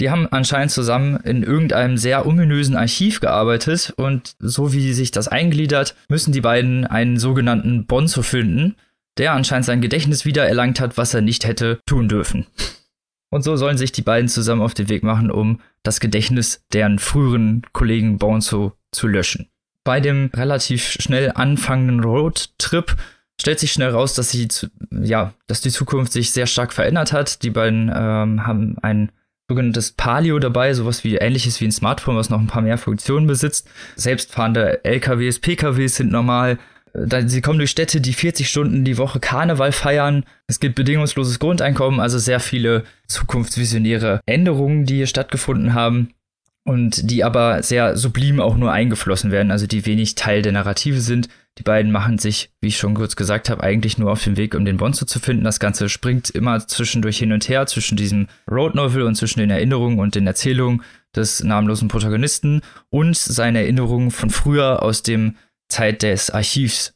Die haben anscheinend zusammen in irgendeinem sehr ominösen Archiv gearbeitet und so wie sich das eingliedert, müssen die beiden einen sogenannten Bonzo finden, der anscheinend sein Gedächtnis wiedererlangt hat, was er nicht hätte tun dürfen. Und so sollen sich die beiden zusammen auf den Weg machen, um das Gedächtnis deren früheren Kollegen Bonzo zu löschen. Bei dem relativ schnell anfangenden Roadtrip stellt sich schnell raus, dass, sie, ja, dass die Zukunft sich sehr stark verändert hat. Die beiden ähm, haben ein sogenanntes Palio dabei, sowas wie ähnliches wie ein Smartphone, was noch ein paar mehr Funktionen besitzt. Selbstfahrende LKWs, PKWs sind normal. Sie kommen durch Städte, die 40 Stunden die Woche Karneval feiern. Es gibt bedingungsloses Grundeinkommen, also sehr viele zukunftsvisionäre Änderungen, die hier stattgefunden haben und die aber sehr sublim auch nur eingeflossen werden, also die wenig Teil der Narrative sind. Die beiden machen sich, wie ich schon kurz gesagt habe, eigentlich nur auf den Weg, um den Bonzo zu finden. Das Ganze springt immer zwischendurch hin und her, zwischen diesem Road Novel und zwischen den Erinnerungen und den Erzählungen des namenlosen Protagonisten und seine Erinnerungen von früher aus dem Zeit des Archivs,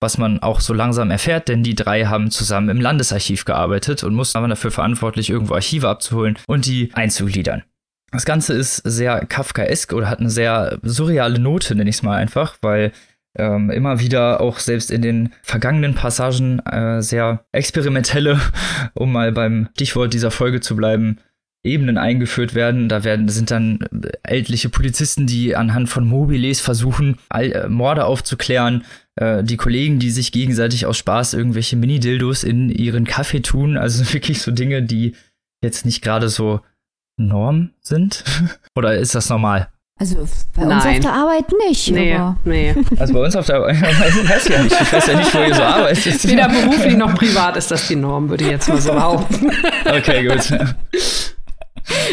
was man auch so langsam erfährt, denn die drei haben zusammen im Landesarchiv gearbeitet und mussten aber dafür verantwortlich, irgendwo Archive abzuholen und die einzugliedern. Das Ganze ist sehr Kafkaesk oder hat eine sehr surreale Note, nenne ich es mal einfach, weil ähm, immer wieder auch selbst in den vergangenen Passagen äh, sehr experimentelle, um mal beim Stichwort dieser Folge zu bleiben, Ebenen eingeführt werden. Da werden sind dann ältliche Polizisten, die anhand von Mobiles versuchen, All, äh, Morde aufzuklären. Äh, die Kollegen, die sich gegenseitig aus Spaß irgendwelche Mini-Dildos in ihren Kaffee tun. Also wirklich so Dinge, die jetzt nicht gerade so Norm sind? Oder ist das normal? Also bei Nein. uns auf der Arbeit nicht. Nee, aber. nee. Also bei uns auf der Arbeit, ich weiß ja nicht, ich weiß ja nicht, wo ihr so arbeitet. Weder beruflich noch privat ist das die Norm, würde ich jetzt mal so behaupten. Okay, gut.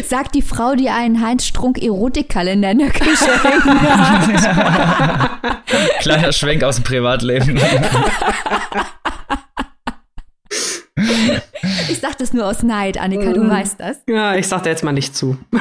Sagt die Frau, die einen Heinz Strunk Erotikkalender in der Küche hängen hat. Kleiner Schwenk aus dem Privatleben. Ich sag das nur aus Neid, Annika, du mm. weißt das. Ja, ich sag dir jetzt mal nicht zu.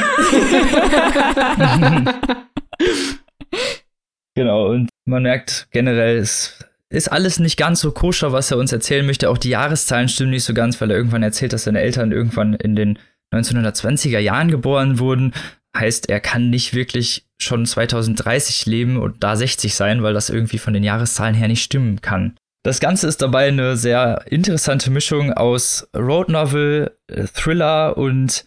genau, und man merkt generell, es ist alles nicht ganz so koscher, was er uns erzählen möchte. Auch die Jahreszahlen stimmen nicht so ganz, weil er irgendwann erzählt, dass seine Eltern irgendwann in den 1920er Jahren geboren wurden. Heißt, er kann nicht wirklich schon 2030 leben und da 60 sein, weil das irgendwie von den Jahreszahlen her nicht stimmen kann. Das Ganze ist dabei eine sehr interessante Mischung aus Road Novel, äh, Thriller und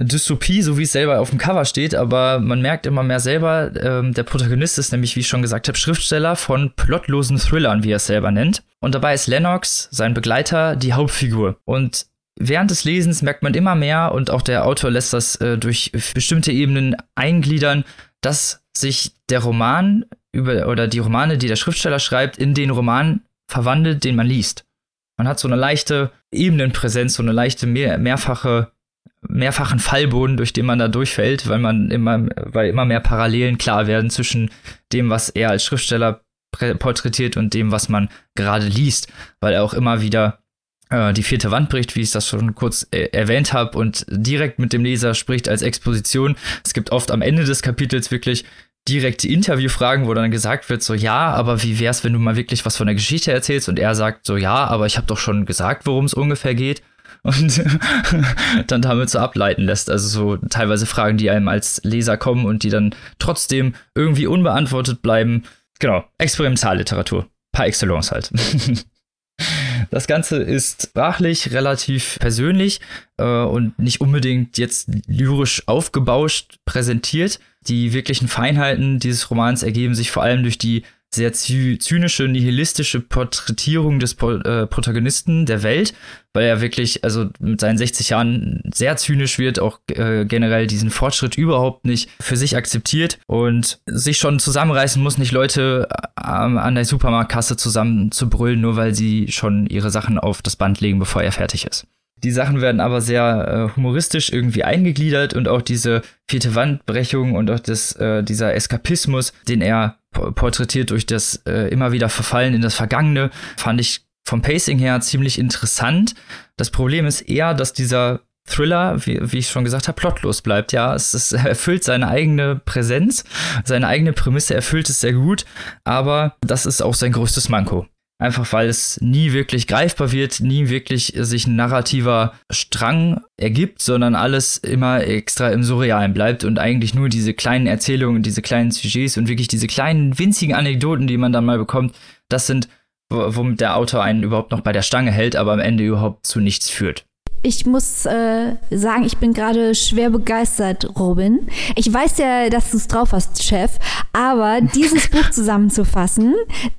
Dystopie, so wie es selber auf dem Cover steht, aber man merkt immer mehr selber, ähm, der Protagonist ist nämlich, wie ich schon gesagt habe, Schriftsteller von plotlosen Thrillern, wie er es selber nennt. Und dabei ist Lennox, sein Begleiter, die Hauptfigur. Und während des Lesens merkt man immer mehr, und auch der Autor lässt das äh, durch bestimmte Ebenen eingliedern, dass sich der Roman über, oder die Romane, die der Schriftsteller schreibt, in den Roman verwandelt, den man liest. Man hat so eine leichte Ebenenpräsenz, so eine leichte mehr, mehrfache, mehrfachen Fallboden, durch den man da durchfällt, weil man immer, weil immer mehr Parallelen klar werden zwischen dem, was er als Schriftsteller porträtiert und dem, was man gerade liest, weil er auch immer wieder äh, die vierte Wand bricht, wie ich das schon kurz äh, erwähnt habe, und direkt mit dem Leser spricht als Exposition. Es gibt oft am Ende des Kapitels wirklich direkte Interviewfragen, wo dann gesagt wird, so ja, aber wie wär's, wenn du mal wirklich was von der Geschichte erzählst? Und er sagt so ja, aber ich habe doch schon gesagt, worum es ungefähr geht. Und dann damit so ableiten lässt. Also so teilweise Fragen, die einem als Leser kommen und die dann trotzdem irgendwie unbeantwortet bleiben. Genau, Experimentalliteratur. Par excellence halt. Das Ganze ist sprachlich relativ persönlich äh, und nicht unbedingt jetzt lyrisch aufgebauscht präsentiert. Die wirklichen Feinheiten dieses Romans ergeben sich vor allem durch die sehr zynische, nihilistische Porträtierung des äh, Protagonisten der Welt, weil er wirklich, also mit seinen 60 Jahren sehr zynisch wird, auch äh, generell diesen Fortschritt überhaupt nicht für sich akzeptiert und sich schon zusammenreißen muss, nicht Leute äh, an der Supermarktkasse zusammen zu brüllen, nur weil sie schon ihre Sachen auf das Band legen, bevor er fertig ist. Die Sachen werden aber sehr äh, humoristisch irgendwie eingegliedert und auch diese vierte Wandbrechung und auch das, äh, dieser Eskapismus, den er porträtiert durch das äh, immer wieder Verfallen in das Vergangene, fand ich vom Pacing her ziemlich interessant. Das Problem ist eher, dass dieser Thriller, wie, wie ich schon gesagt habe, plotlos bleibt. Ja, es, es erfüllt seine eigene Präsenz, seine eigene Prämisse erfüllt es sehr gut, aber das ist auch sein größtes Manko. Einfach weil es nie wirklich greifbar wird, nie wirklich sich ein narrativer Strang ergibt, sondern alles immer extra im Surrealen bleibt und eigentlich nur diese kleinen Erzählungen, diese kleinen Sujets und wirklich diese kleinen winzigen Anekdoten, die man dann mal bekommt, das sind, womit der Autor einen überhaupt noch bei der Stange hält, aber am Ende überhaupt zu nichts führt ich muss äh, sagen, ich bin gerade schwer begeistert, Robin. Ich weiß ja, dass du es drauf hast, Chef, aber dieses Buch zusammenzufassen,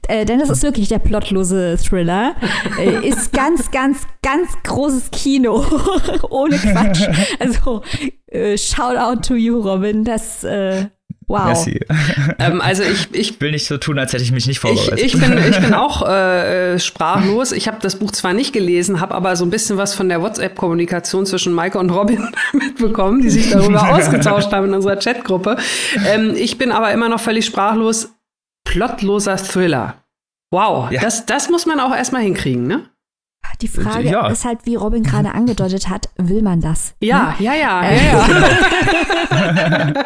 äh, denn das ist wirklich der plotlose Thriller, äh, ist ganz, ganz, ganz großes Kino. Ohne Quatsch. Also, äh, shout out to you, Robin. Das äh, Wow. Merci. Ähm, also ich, ich will nicht so tun, als hätte ich mich nicht vorbereitet. Ich, ich bin, ich bin auch äh, sprachlos. Ich habe das Buch zwar nicht gelesen, habe aber so ein bisschen was von der WhatsApp-Kommunikation zwischen Maike und Robin mitbekommen, die sich darüber ausgetauscht haben in unserer Chatgruppe. Ähm, ich bin aber immer noch völlig sprachlos. Plotloser Thriller. Wow, ja. das, das muss man auch erstmal hinkriegen, ne? Die Frage ja. ist halt, wie Robin gerade angedeutet hat, will man das? Ja, hm? ja, ja, äh. ja, ja.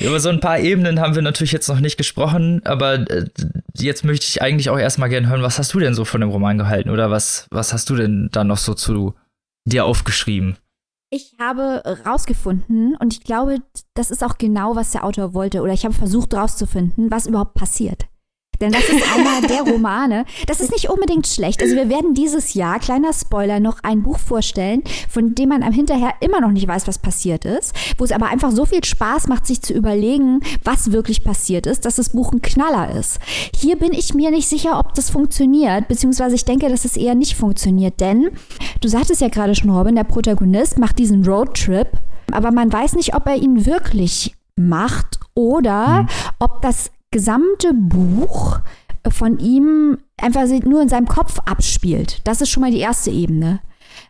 Über so ein paar Ebenen haben wir natürlich jetzt noch nicht gesprochen, aber äh, jetzt möchte ich eigentlich auch erstmal gerne hören, was hast du denn so von dem Roman gehalten oder was, was hast du denn da noch so zu dir aufgeschrieben? Ich habe rausgefunden und ich glaube, das ist auch genau, was der Autor wollte oder ich habe versucht rauszufinden, was überhaupt passiert. Denn das ist einer der Romane. Das ist nicht unbedingt schlecht. Also wir werden dieses Jahr, kleiner Spoiler, noch ein Buch vorstellen, von dem man am Hinterher immer noch nicht weiß, was passiert ist, wo es aber einfach so viel Spaß macht, sich zu überlegen, was wirklich passiert ist, dass das Buch ein Knaller ist. Hier bin ich mir nicht sicher, ob das funktioniert, beziehungsweise ich denke, dass es eher nicht funktioniert, denn du sagtest ja gerade schon, Robin, der Protagonist macht diesen Roadtrip, aber man weiß nicht, ob er ihn wirklich macht oder mhm. ob das gesamte Buch von ihm einfach nur in seinem Kopf abspielt. Das ist schon mal die erste Ebene.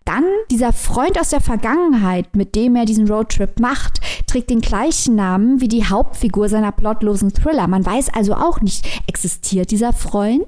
Dann dieser Freund aus der Vergangenheit, mit dem er diesen Roadtrip macht, trägt den gleichen Namen wie die Hauptfigur seiner plotlosen Thriller. Man weiß also auch nicht, existiert dieser Freund?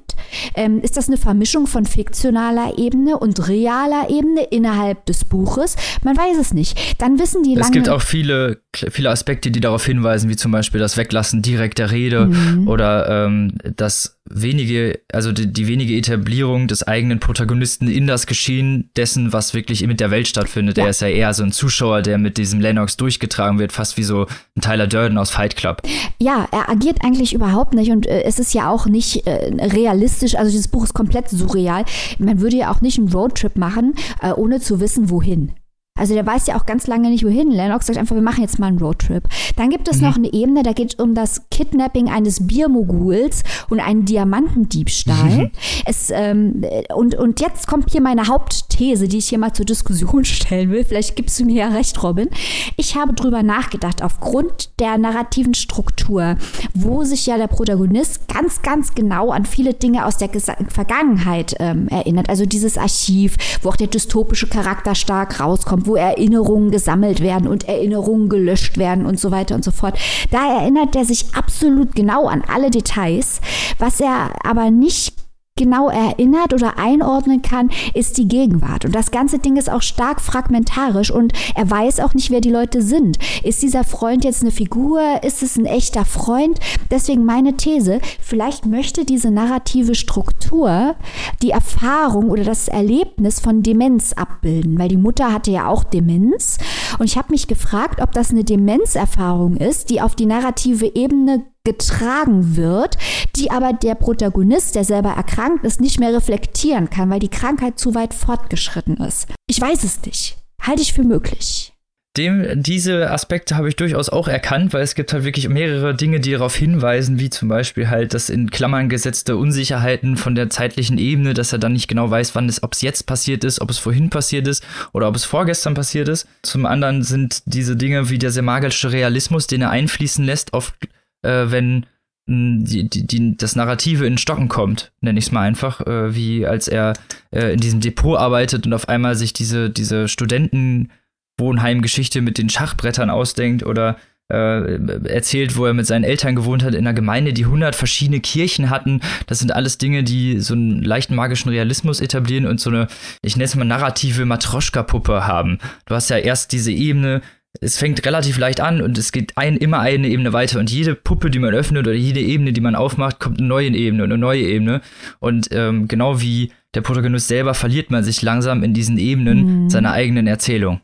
Ähm, ist das eine Vermischung von fiktionaler Ebene und realer Ebene innerhalb des Buches? Man weiß es nicht. Dann wissen die lange. Es gibt auch viele, viele Aspekte, die darauf hinweisen, wie zum Beispiel das Weglassen direkt der Rede mhm. oder ähm, das wenige, also die, die, wenige Etablierung des eigenen Protagonisten in das Geschehen dessen, was wirklich mit der Welt stattfindet. Ja. Er ist ja eher so ein Zuschauer, der mit diesem Lennox durchgetragen wird, fast wie so ein Tyler Durden aus Fight Club. Ja, er agiert eigentlich überhaupt nicht und äh, es ist ja auch nicht äh, realistisch, also dieses Buch ist komplett surreal. Man würde ja auch nicht einen Roadtrip machen, äh, ohne zu wissen, wohin. Also der weiß ja auch ganz lange nicht, wohin. Lennox sagt einfach, wir machen jetzt mal einen Roadtrip. Dann gibt es mhm. noch eine Ebene, da geht es um das Kidnapping eines Biermoguls und einen Diamantendiebstahl. Mhm. Es, ähm, und, und jetzt kommt hier meine Hauptthese, die ich hier mal zur Diskussion stellen will. Vielleicht gibst du mir ja recht, Robin. Ich habe drüber nachgedacht, aufgrund der narrativen Struktur, wo sich ja der Protagonist ganz, ganz genau an viele Dinge aus der Ges Vergangenheit ähm, erinnert. Also dieses Archiv, wo auch der dystopische Charakter stark rauskommt wo Erinnerungen gesammelt werden und Erinnerungen gelöscht werden und so weiter und so fort. Da erinnert er sich absolut genau an alle Details, was er aber nicht genau erinnert oder einordnen kann, ist die Gegenwart. Und das ganze Ding ist auch stark fragmentarisch und er weiß auch nicht, wer die Leute sind. Ist dieser Freund jetzt eine Figur? Ist es ein echter Freund? Deswegen meine These, vielleicht möchte diese narrative Struktur die Erfahrung oder das Erlebnis von Demenz abbilden, weil die Mutter hatte ja auch Demenz. Und ich habe mich gefragt, ob das eine Demenzerfahrung ist, die auf die narrative Ebene getragen wird, die aber der Protagonist, der selber erkrankt ist, nicht mehr reflektieren kann, weil die Krankheit zu weit fortgeschritten ist. Ich weiß es nicht. Halte ich für möglich. dem, diese Aspekte habe ich durchaus auch erkannt, weil es gibt halt wirklich mehrere Dinge, die darauf hinweisen, wie zum Beispiel halt das in Klammern gesetzte Unsicherheiten von der zeitlichen Ebene, dass er dann nicht genau weiß, wann es, ob es jetzt passiert ist, ob es vorhin passiert ist oder ob es vorgestern passiert ist. Zum anderen sind diese Dinge wie der sehr magische Realismus, den er einfließen lässt, oft, äh, wenn die, die, die, das Narrative in Stocken kommt, nenne ich es mal einfach, äh, wie als er äh, in diesem Depot arbeitet und auf einmal sich diese, diese Studentenwohnheimgeschichte mit den Schachbrettern ausdenkt oder äh, erzählt, wo er mit seinen Eltern gewohnt hat in einer Gemeinde, die 100 verschiedene Kirchen hatten. Das sind alles Dinge, die so einen leichten magischen Realismus etablieren und so eine, ich nenne es mal narrative Matroschka-Puppe haben. Du hast ja erst diese Ebene, es fängt relativ leicht an und es geht ein, immer eine Ebene weiter und jede Puppe, die man öffnet oder jede Ebene, die man aufmacht, kommt eine neue Ebene und eine neue Ebene und ähm, genau wie der Protagonist selber verliert man sich langsam in diesen Ebenen mhm. seiner eigenen Erzählung.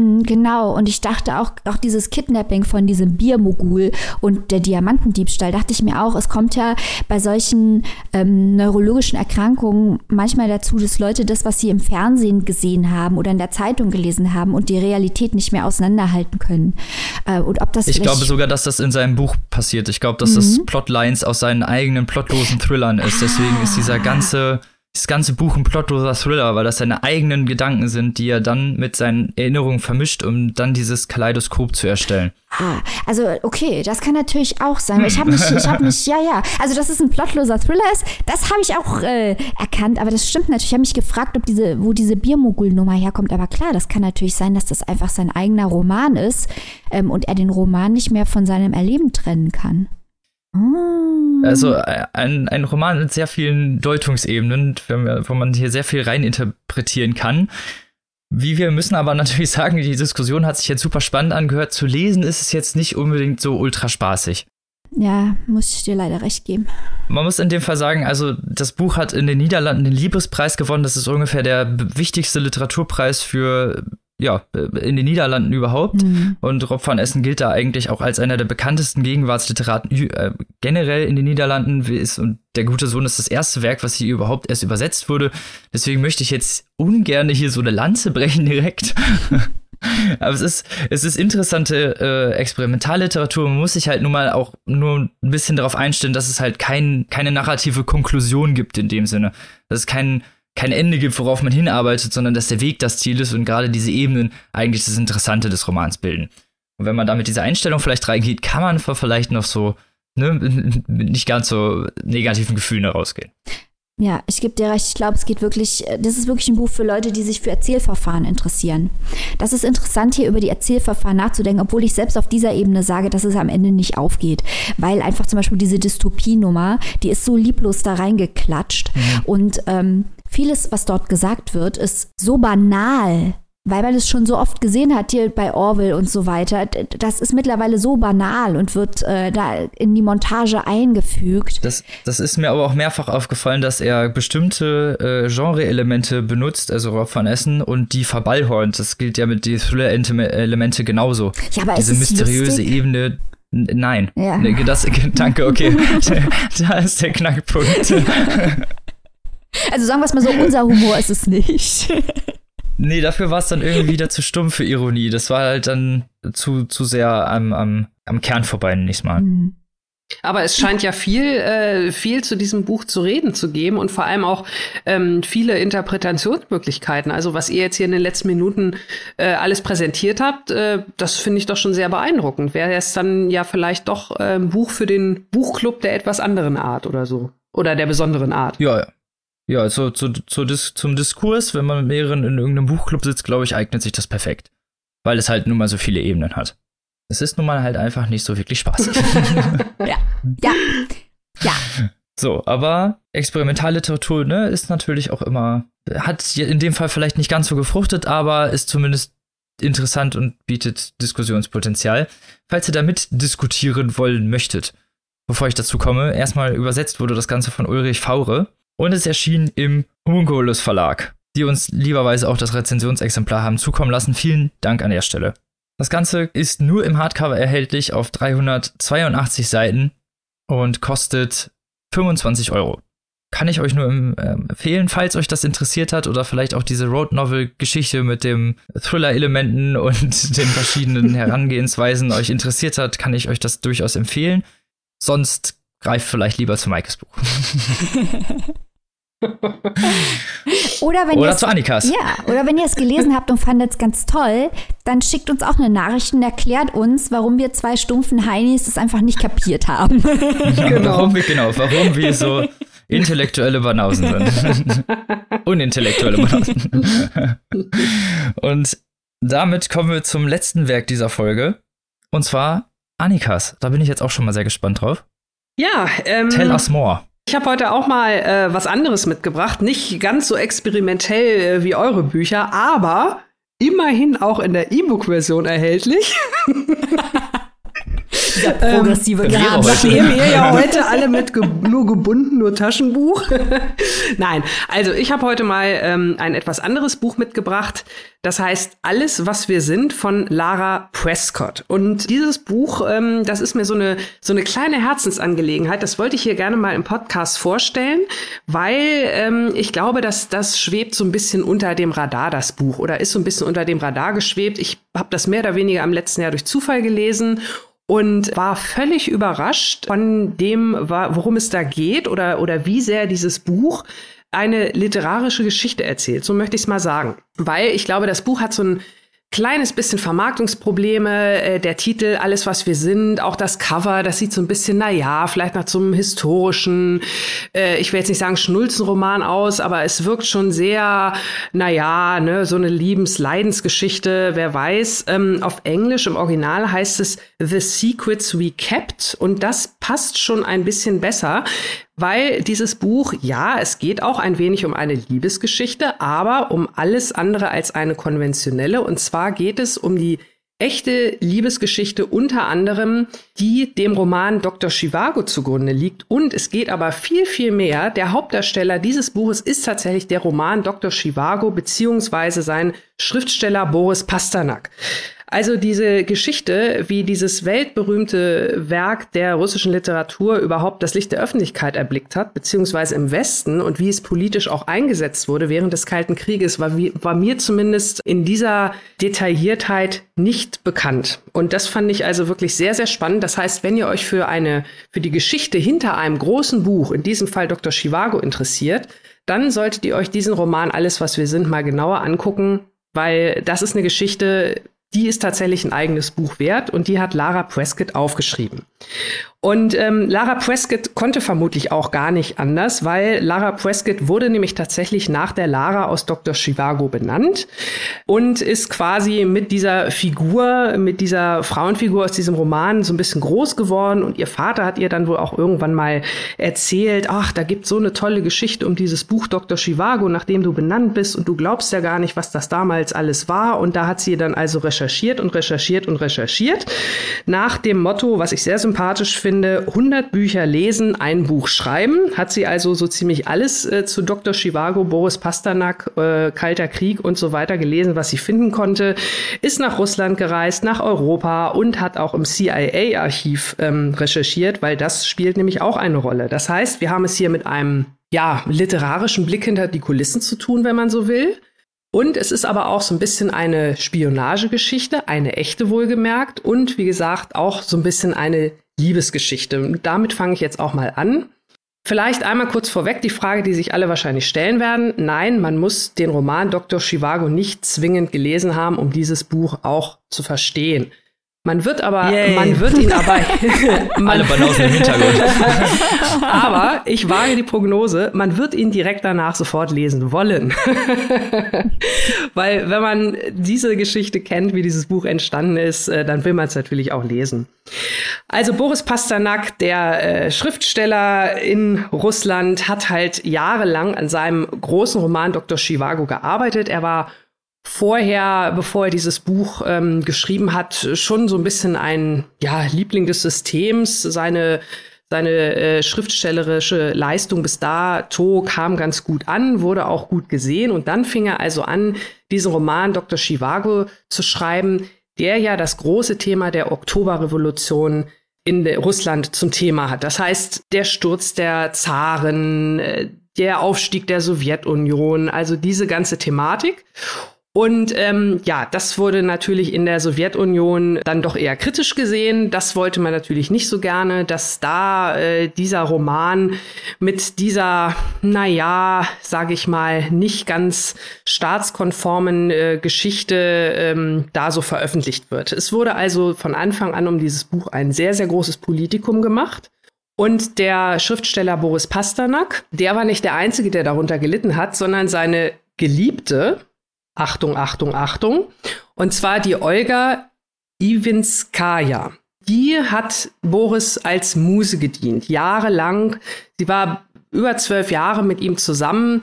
Mhm, genau, und ich dachte auch, auch dieses Kidnapping von diesem Biermogul und der Diamantendiebstahl, dachte ich mir auch, es kommt ja bei solchen ähm, neurologischen Erkrankungen manchmal dazu, dass Leute das, was sie im Fernsehen gesehen haben oder in der Zeitung gelesen haben und die Realität nicht mehr auseinanderhalten können. Äh, und ob das ich glaube sogar, dass das in seinem Buch passiert. Ich glaube, dass mhm. das Plotlines aus seinen eigenen plotlosen Thrillern ist. Deswegen ist dieser ganze das ganze Buch ein plotloser Thriller, weil das seine eigenen Gedanken sind, die er dann mit seinen Erinnerungen vermischt, um dann dieses Kaleidoskop zu erstellen. Ah, also okay, das kann natürlich auch sein. Ich habe mich, ich habe mich, ja, ja, also dass es ein plotloser Thriller ist, das habe ich auch äh, erkannt, aber das stimmt natürlich. Ich habe mich gefragt, ob diese, wo diese Biermogul-Nummer herkommt, aber klar, das kann natürlich sein, dass das einfach sein eigener Roman ist ähm, und er den Roman nicht mehr von seinem Erleben trennen kann. Ah. Also äh, ein, ein Roman mit sehr vielen Deutungsebenen, wo man hier sehr viel reininterpretieren kann. Wie wir müssen aber natürlich sagen, die Diskussion hat sich jetzt super spannend angehört. Zu lesen ist es jetzt nicht unbedingt so ultra spaßig. Ja, muss ich dir leider recht geben. Man muss in dem Fall sagen, also das Buch hat in den Niederlanden den Liebespreis gewonnen. Das ist ungefähr der wichtigste Literaturpreis für ja, in den Niederlanden überhaupt. Mhm. Und Rob van Essen gilt da eigentlich auch als einer der bekanntesten Gegenwartsliteraten äh, generell in den Niederlanden. Ist, und Der gute Sohn ist das erste Werk, was hier überhaupt erst übersetzt wurde. Deswegen möchte ich jetzt ungern hier so eine Lanze brechen direkt. Aber es ist, es ist interessante äh, Experimentalliteratur. Man muss sich halt nun mal auch nur ein bisschen darauf einstellen, dass es halt kein, keine narrative Konklusion gibt in dem Sinne. Das ist kein kein Ende gibt, worauf man hinarbeitet, sondern dass der Weg das Ziel ist und gerade diese Ebenen eigentlich das Interessante des Romans bilden. Und wenn man da mit dieser Einstellung vielleicht reingeht, kann man vielleicht noch so ne, mit nicht ganz so negativen Gefühlen herausgehen. Ja, ich gebe dir recht. Ich glaube, es geht wirklich, das ist wirklich ein Buch für Leute, die sich für Erzählverfahren interessieren. Das ist interessant, hier über die Erzählverfahren nachzudenken, obwohl ich selbst auf dieser Ebene sage, dass es am Ende nicht aufgeht. Weil einfach zum Beispiel diese Dystopienummer, die ist so lieblos da reingeklatscht. Mhm. Und ähm, vieles, was dort gesagt wird, ist so banal, weil man es schon so oft gesehen hat hier bei Orwell und so weiter. Das ist mittlerweile so banal und wird äh, da in die Montage eingefügt. Das, das ist mir aber auch mehrfach aufgefallen, dass er bestimmte äh, Genre-Elemente benutzt, also Rob van Essen, und die verballhornt. Das gilt ja mit den Thriller-Elemente genauso. Ja, aber Diese mysteriöse lustig? Ebene. Nein. Ja. Das, danke, okay. da ist der Knackpunkt. Also sagen wir es mal so, unser Humor ist es nicht. Nee, dafür war es dann irgendwie wieder zu stumpf für Ironie. Das war halt dann zu, zu sehr am, am, am Kern vorbei, nicht mal. Mhm. Aber es scheint ja viel, äh, viel zu diesem Buch zu reden zu geben und vor allem auch ähm, viele Interpretationsmöglichkeiten. Also was ihr jetzt hier in den letzten Minuten äh, alles präsentiert habt, äh, das finde ich doch schon sehr beeindruckend. Wäre es dann ja vielleicht doch äh, ein Buch für den Buchclub der etwas anderen Art oder so. Oder der besonderen Art. Ja, ja. Ja, so, zu, zu dis zum Diskurs, wenn man mit mehreren in irgendeinem Buchclub sitzt, glaube ich, eignet sich das perfekt. Weil es halt nun mal so viele Ebenen hat. Es ist nun mal halt einfach nicht so wirklich spaßig. ja. Ja. Ja. So, aber Experimentalliteratur, ne, ist natürlich auch immer, hat in dem Fall vielleicht nicht ganz so gefruchtet, aber ist zumindest interessant und bietet Diskussionspotenzial. Falls ihr damit diskutieren wollen möchtet, bevor ich dazu komme, erstmal übersetzt wurde das Ganze von Ulrich Faure und es erschien im Homunculus Verlag, die uns lieberweise auch das Rezensionsexemplar haben zukommen lassen. Vielen Dank an der Stelle. Das Ganze ist nur im Hardcover erhältlich auf 382 Seiten und kostet 25 Euro. kann ich euch nur ähm, empfehlen, falls euch das interessiert hat oder vielleicht auch diese Road Novel Geschichte mit dem Thriller Elementen und den verschiedenen Herangehensweisen euch interessiert hat, kann ich euch das durchaus empfehlen. Sonst greift vielleicht lieber zu Maikes Buch. oder wenn oder zu Annikas. Ja, oder wenn ihr es gelesen habt und fandet es ganz toll, dann schickt uns auch eine Nachricht und erklärt uns, warum wir zwei stumpfen Heinis es einfach nicht kapiert haben. genau. Warum wir, genau, warum wir so intellektuelle Banausen sind. Unintellektuelle Banausen. und damit kommen wir zum letzten Werk dieser Folge. Und zwar Annikas. Da bin ich jetzt auch schon mal sehr gespannt drauf. Ja, ähm, Tell us more. Ich habe heute auch mal äh, was anderes mitgebracht. Nicht ganz so experimentell äh, wie eure Bücher, aber immerhin auch in der E-Book-Version erhältlich. Der progressive ähm, Grad. Nachdem ihr ja heute alle mit ge nur gebunden, nur Taschenbuch. Nein, also ich habe heute mal ähm, ein etwas anderes Buch mitgebracht. Das heißt Alles, was wir sind von Lara Prescott. Und dieses Buch, ähm, das ist mir so eine, so eine kleine Herzensangelegenheit. Das wollte ich hier gerne mal im Podcast vorstellen, weil ähm, ich glaube, dass das schwebt so ein bisschen unter dem Radar, das Buch, oder ist so ein bisschen unter dem Radar geschwebt. Ich habe das mehr oder weniger im letzten Jahr durch Zufall gelesen und war völlig überrascht von dem, worum es da geht oder, oder wie sehr dieses Buch eine literarische Geschichte erzählt. So möchte ich es mal sagen. Weil ich glaube, das Buch hat so ein kleines bisschen Vermarktungsprobleme. Äh, der Titel Alles, was wir sind, auch das Cover, das sieht so ein bisschen, na ja, vielleicht nach so einem historischen, äh, ich will jetzt nicht sagen Schnulzenroman aus, aber es wirkt schon sehr, na ja, ne, so eine Liebens-Leidensgeschichte, wer weiß. Ähm, auf Englisch im Original heißt es The Secrets We Kept und das passt schon ein bisschen besser, weil dieses Buch, ja, es geht auch ein wenig um eine Liebesgeschichte, aber um alles andere als eine konventionelle. Und zwar geht es um die echte Liebesgeschichte unter anderem, die dem Roman Dr. Chivago zugrunde liegt. Und es geht aber viel, viel mehr. Der Hauptdarsteller dieses Buches ist tatsächlich der Roman Dr. Chivago beziehungsweise sein Schriftsteller Boris Pasternak. Also diese Geschichte, wie dieses weltberühmte Werk der russischen Literatur überhaupt das Licht der Öffentlichkeit erblickt hat, beziehungsweise im Westen und wie es politisch auch eingesetzt wurde während des Kalten Krieges, war, war mir zumindest in dieser Detailliertheit nicht bekannt. Und das fand ich also wirklich sehr, sehr spannend. Das heißt, wenn ihr euch für eine, für die Geschichte hinter einem großen Buch, in diesem Fall Dr. Chivago, interessiert, dann solltet ihr euch diesen Roman Alles, was wir sind, mal genauer angucken, weil das ist eine Geschichte, die ist tatsächlich ein eigenes Buch wert und die hat Lara Prescott aufgeschrieben. Und ähm, Lara Prescott konnte vermutlich auch gar nicht anders, weil Lara Prescott wurde nämlich tatsächlich nach der Lara aus Dr. Chivago benannt und ist quasi mit dieser Figur, mit dieser Frauenfigur aus diesem Roman so ein bisschen groß geworden. Und ihr Vater hat ihr dann wohl auch irgendwann mal erzählt, ach, da gibt so eine tolle Geschichte um dieses Buch Dr. Chivago, nachdem du benannt bist und du glaubst ja gar nicht, was das damals alles war. Und da hat sie dann also recherchiert und recherchiert und recherchiert nach dem Motto, was ich sehr sympathisch finde, finde, 100 Bücher lesen, ein Buch schreiben. Hat sie also so ziemlich alles äh, zu Dr. Chivago, Boris Pasternak, äh, Kalter Krieg und so weiter gelesen, was sie finden konnte. Ist nach Russland gereist, nach Europa und hat auch im CIA-Archiv ähm, recherchiert, weil das spielt nämlich auch eine Rolle. Das heißt, wir haben es hier mit einem ja, literarischen Blick hinter die Kulissen zu tun, wenn man so will. Und es ist aber auch so ein bisschen eine Spionagegeschichte, eine echte wohlgemerkt und wie gesagt auch so ein bisschen eine Liebesgeschichte. damit fange ich jetzt auch mal an. Vielleicht einmal kurz vorweg die Frage, die sich alle wahrscheinlich stellen werden. Nein, man muss den Roman Dr. Chivago nicht zwingend gelesen haben, um dieses Buch auch zu verstehen. Man wird aber, Yay. man wird ihn aber, alle Banausen im Hintergrund. aber ich wage die Prognose, man wird ihn direkt danach sofort lesen wollen. Weil wenn man diese Geschichte kennt, wie dieses Buch entstanden ist, äh, dann will man es natürlich auch lesen. Also Boris Pasternak, der äh, Schriftsteller in Russland, hat halt jahrelang an seinem großen Roman Dr. Chivago gearbeitet. Er war vorher, bevor er dieses Buch ähm, geschrieben hat, schon so ein bisschen ein ja, Liebling des Systems. Seine seine äh, schriftstellerische Leistung bis dato kam ganz gut an, wurde auch gut gesehen und dann fing er also an, diesen Roman Dr. Chivago zu schreiben, der ja das große Thema der Oktoberrevolution in Russland zum Thema hat. Das heißt, der Sturz der Zaren, äh, der Aufstieg der Sowjetunion, also diese ganze Thematik. Und ähm, ja, das wurde natürlich in der Sowjetunion dann doch eher kritisch gesehen. Das wollte man natürlich nicht so gerne, dass da äh, dieser Roman mit dieser, naja, sage ich mal, nicht ganz staatskonformen äh, Geschichte ähm, da so veröffentlicht wird. Es wurde also von Anfang an um dieses Buch ein sehr, sehr großes Politikum gemacht. Und der Schriftsteller Boris Pasternak, der war nicht der Einzige, der darunter gelitten hat, sondern seine Geliebte, Achtung, Achtung, Achtung. Und zwar die Olga Iwinskaya. Die hat Boris als Muse gedient, jahrelang. Sie war über zwölf Jahre mit ihm zusammen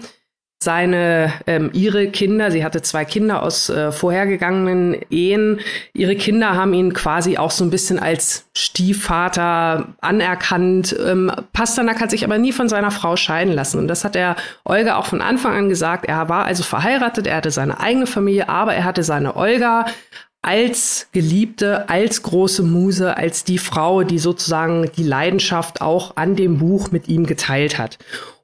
seine, ähm, ihre Kinder, sie hatte zwei Kinder aus äh, vorhergegangenen Ehen, ihre Kinder haben ihn quasi auch so ein bisschen als Stiefvater anerkannt. Ähm, Pasternak hat sich aber nie von seiner Frau scheiden lassen. Und das hat er Olga auch von Anfang an gesagt. Er war also verheiratet, er hatte seine eigene Familie, aber er hatte seine Olga als Geliebte, als große Muse, als die Frau, die sozusagen die Leidenschaft auch an dem Buch mit ihm geteilt hat.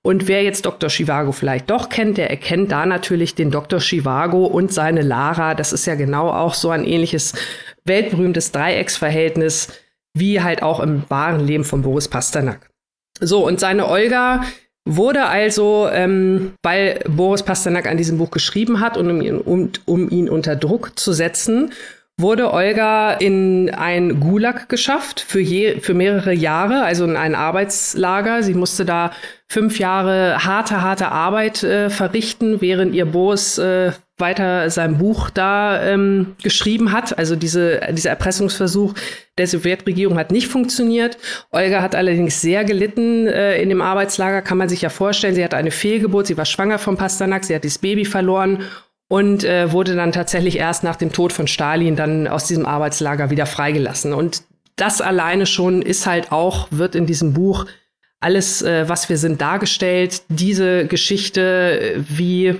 Und wer jetzt Dr. Chivago vielleicht doch kennt, der erkennt da natürlich den Dr. Chivago und seine Lara. Das ist ja genau auch so ein ähnliches weltberühmtes Dreiecksverhältnis wie halt auch im wahren Leben von Boris Pasternak. So, und seine Olga wurde also, ähm, weil Boris Pasternak an diesem Buch geschrieben hat und um ihn, um, um ihn unter Druck zu setzen, wurde Olga in ein Gulag geschafft für, je, für mehrere Jahre, also in ein Arbeitslager. Sie musste da fünf Jahre harte, harte Arbeit äh, verrichten, während ihr Boris äh, weiter sein Buch da ähm, geschrieben hat. Also diese, dieser Erpressungsversuch der Sowjetregierung hat nicht funktioniert. Olga hat allerdings sehr gelitten äh, in dem Arbeitslager, kann man sich ja vorstellen. Sie hatte eine Fehlgeburt, sie war schwanger vom Pasternak, sie hat das Baby verloren und äh, wurde dann tatsächlich erst nach dem Tod von Stalin dann aus diesem Arbeitslager wieder freigelassen. Und das alleine schon ist halt auch, wird in diesem Buch alles, äh, was wir sind, dargestellt. Diese Geschichte, wie,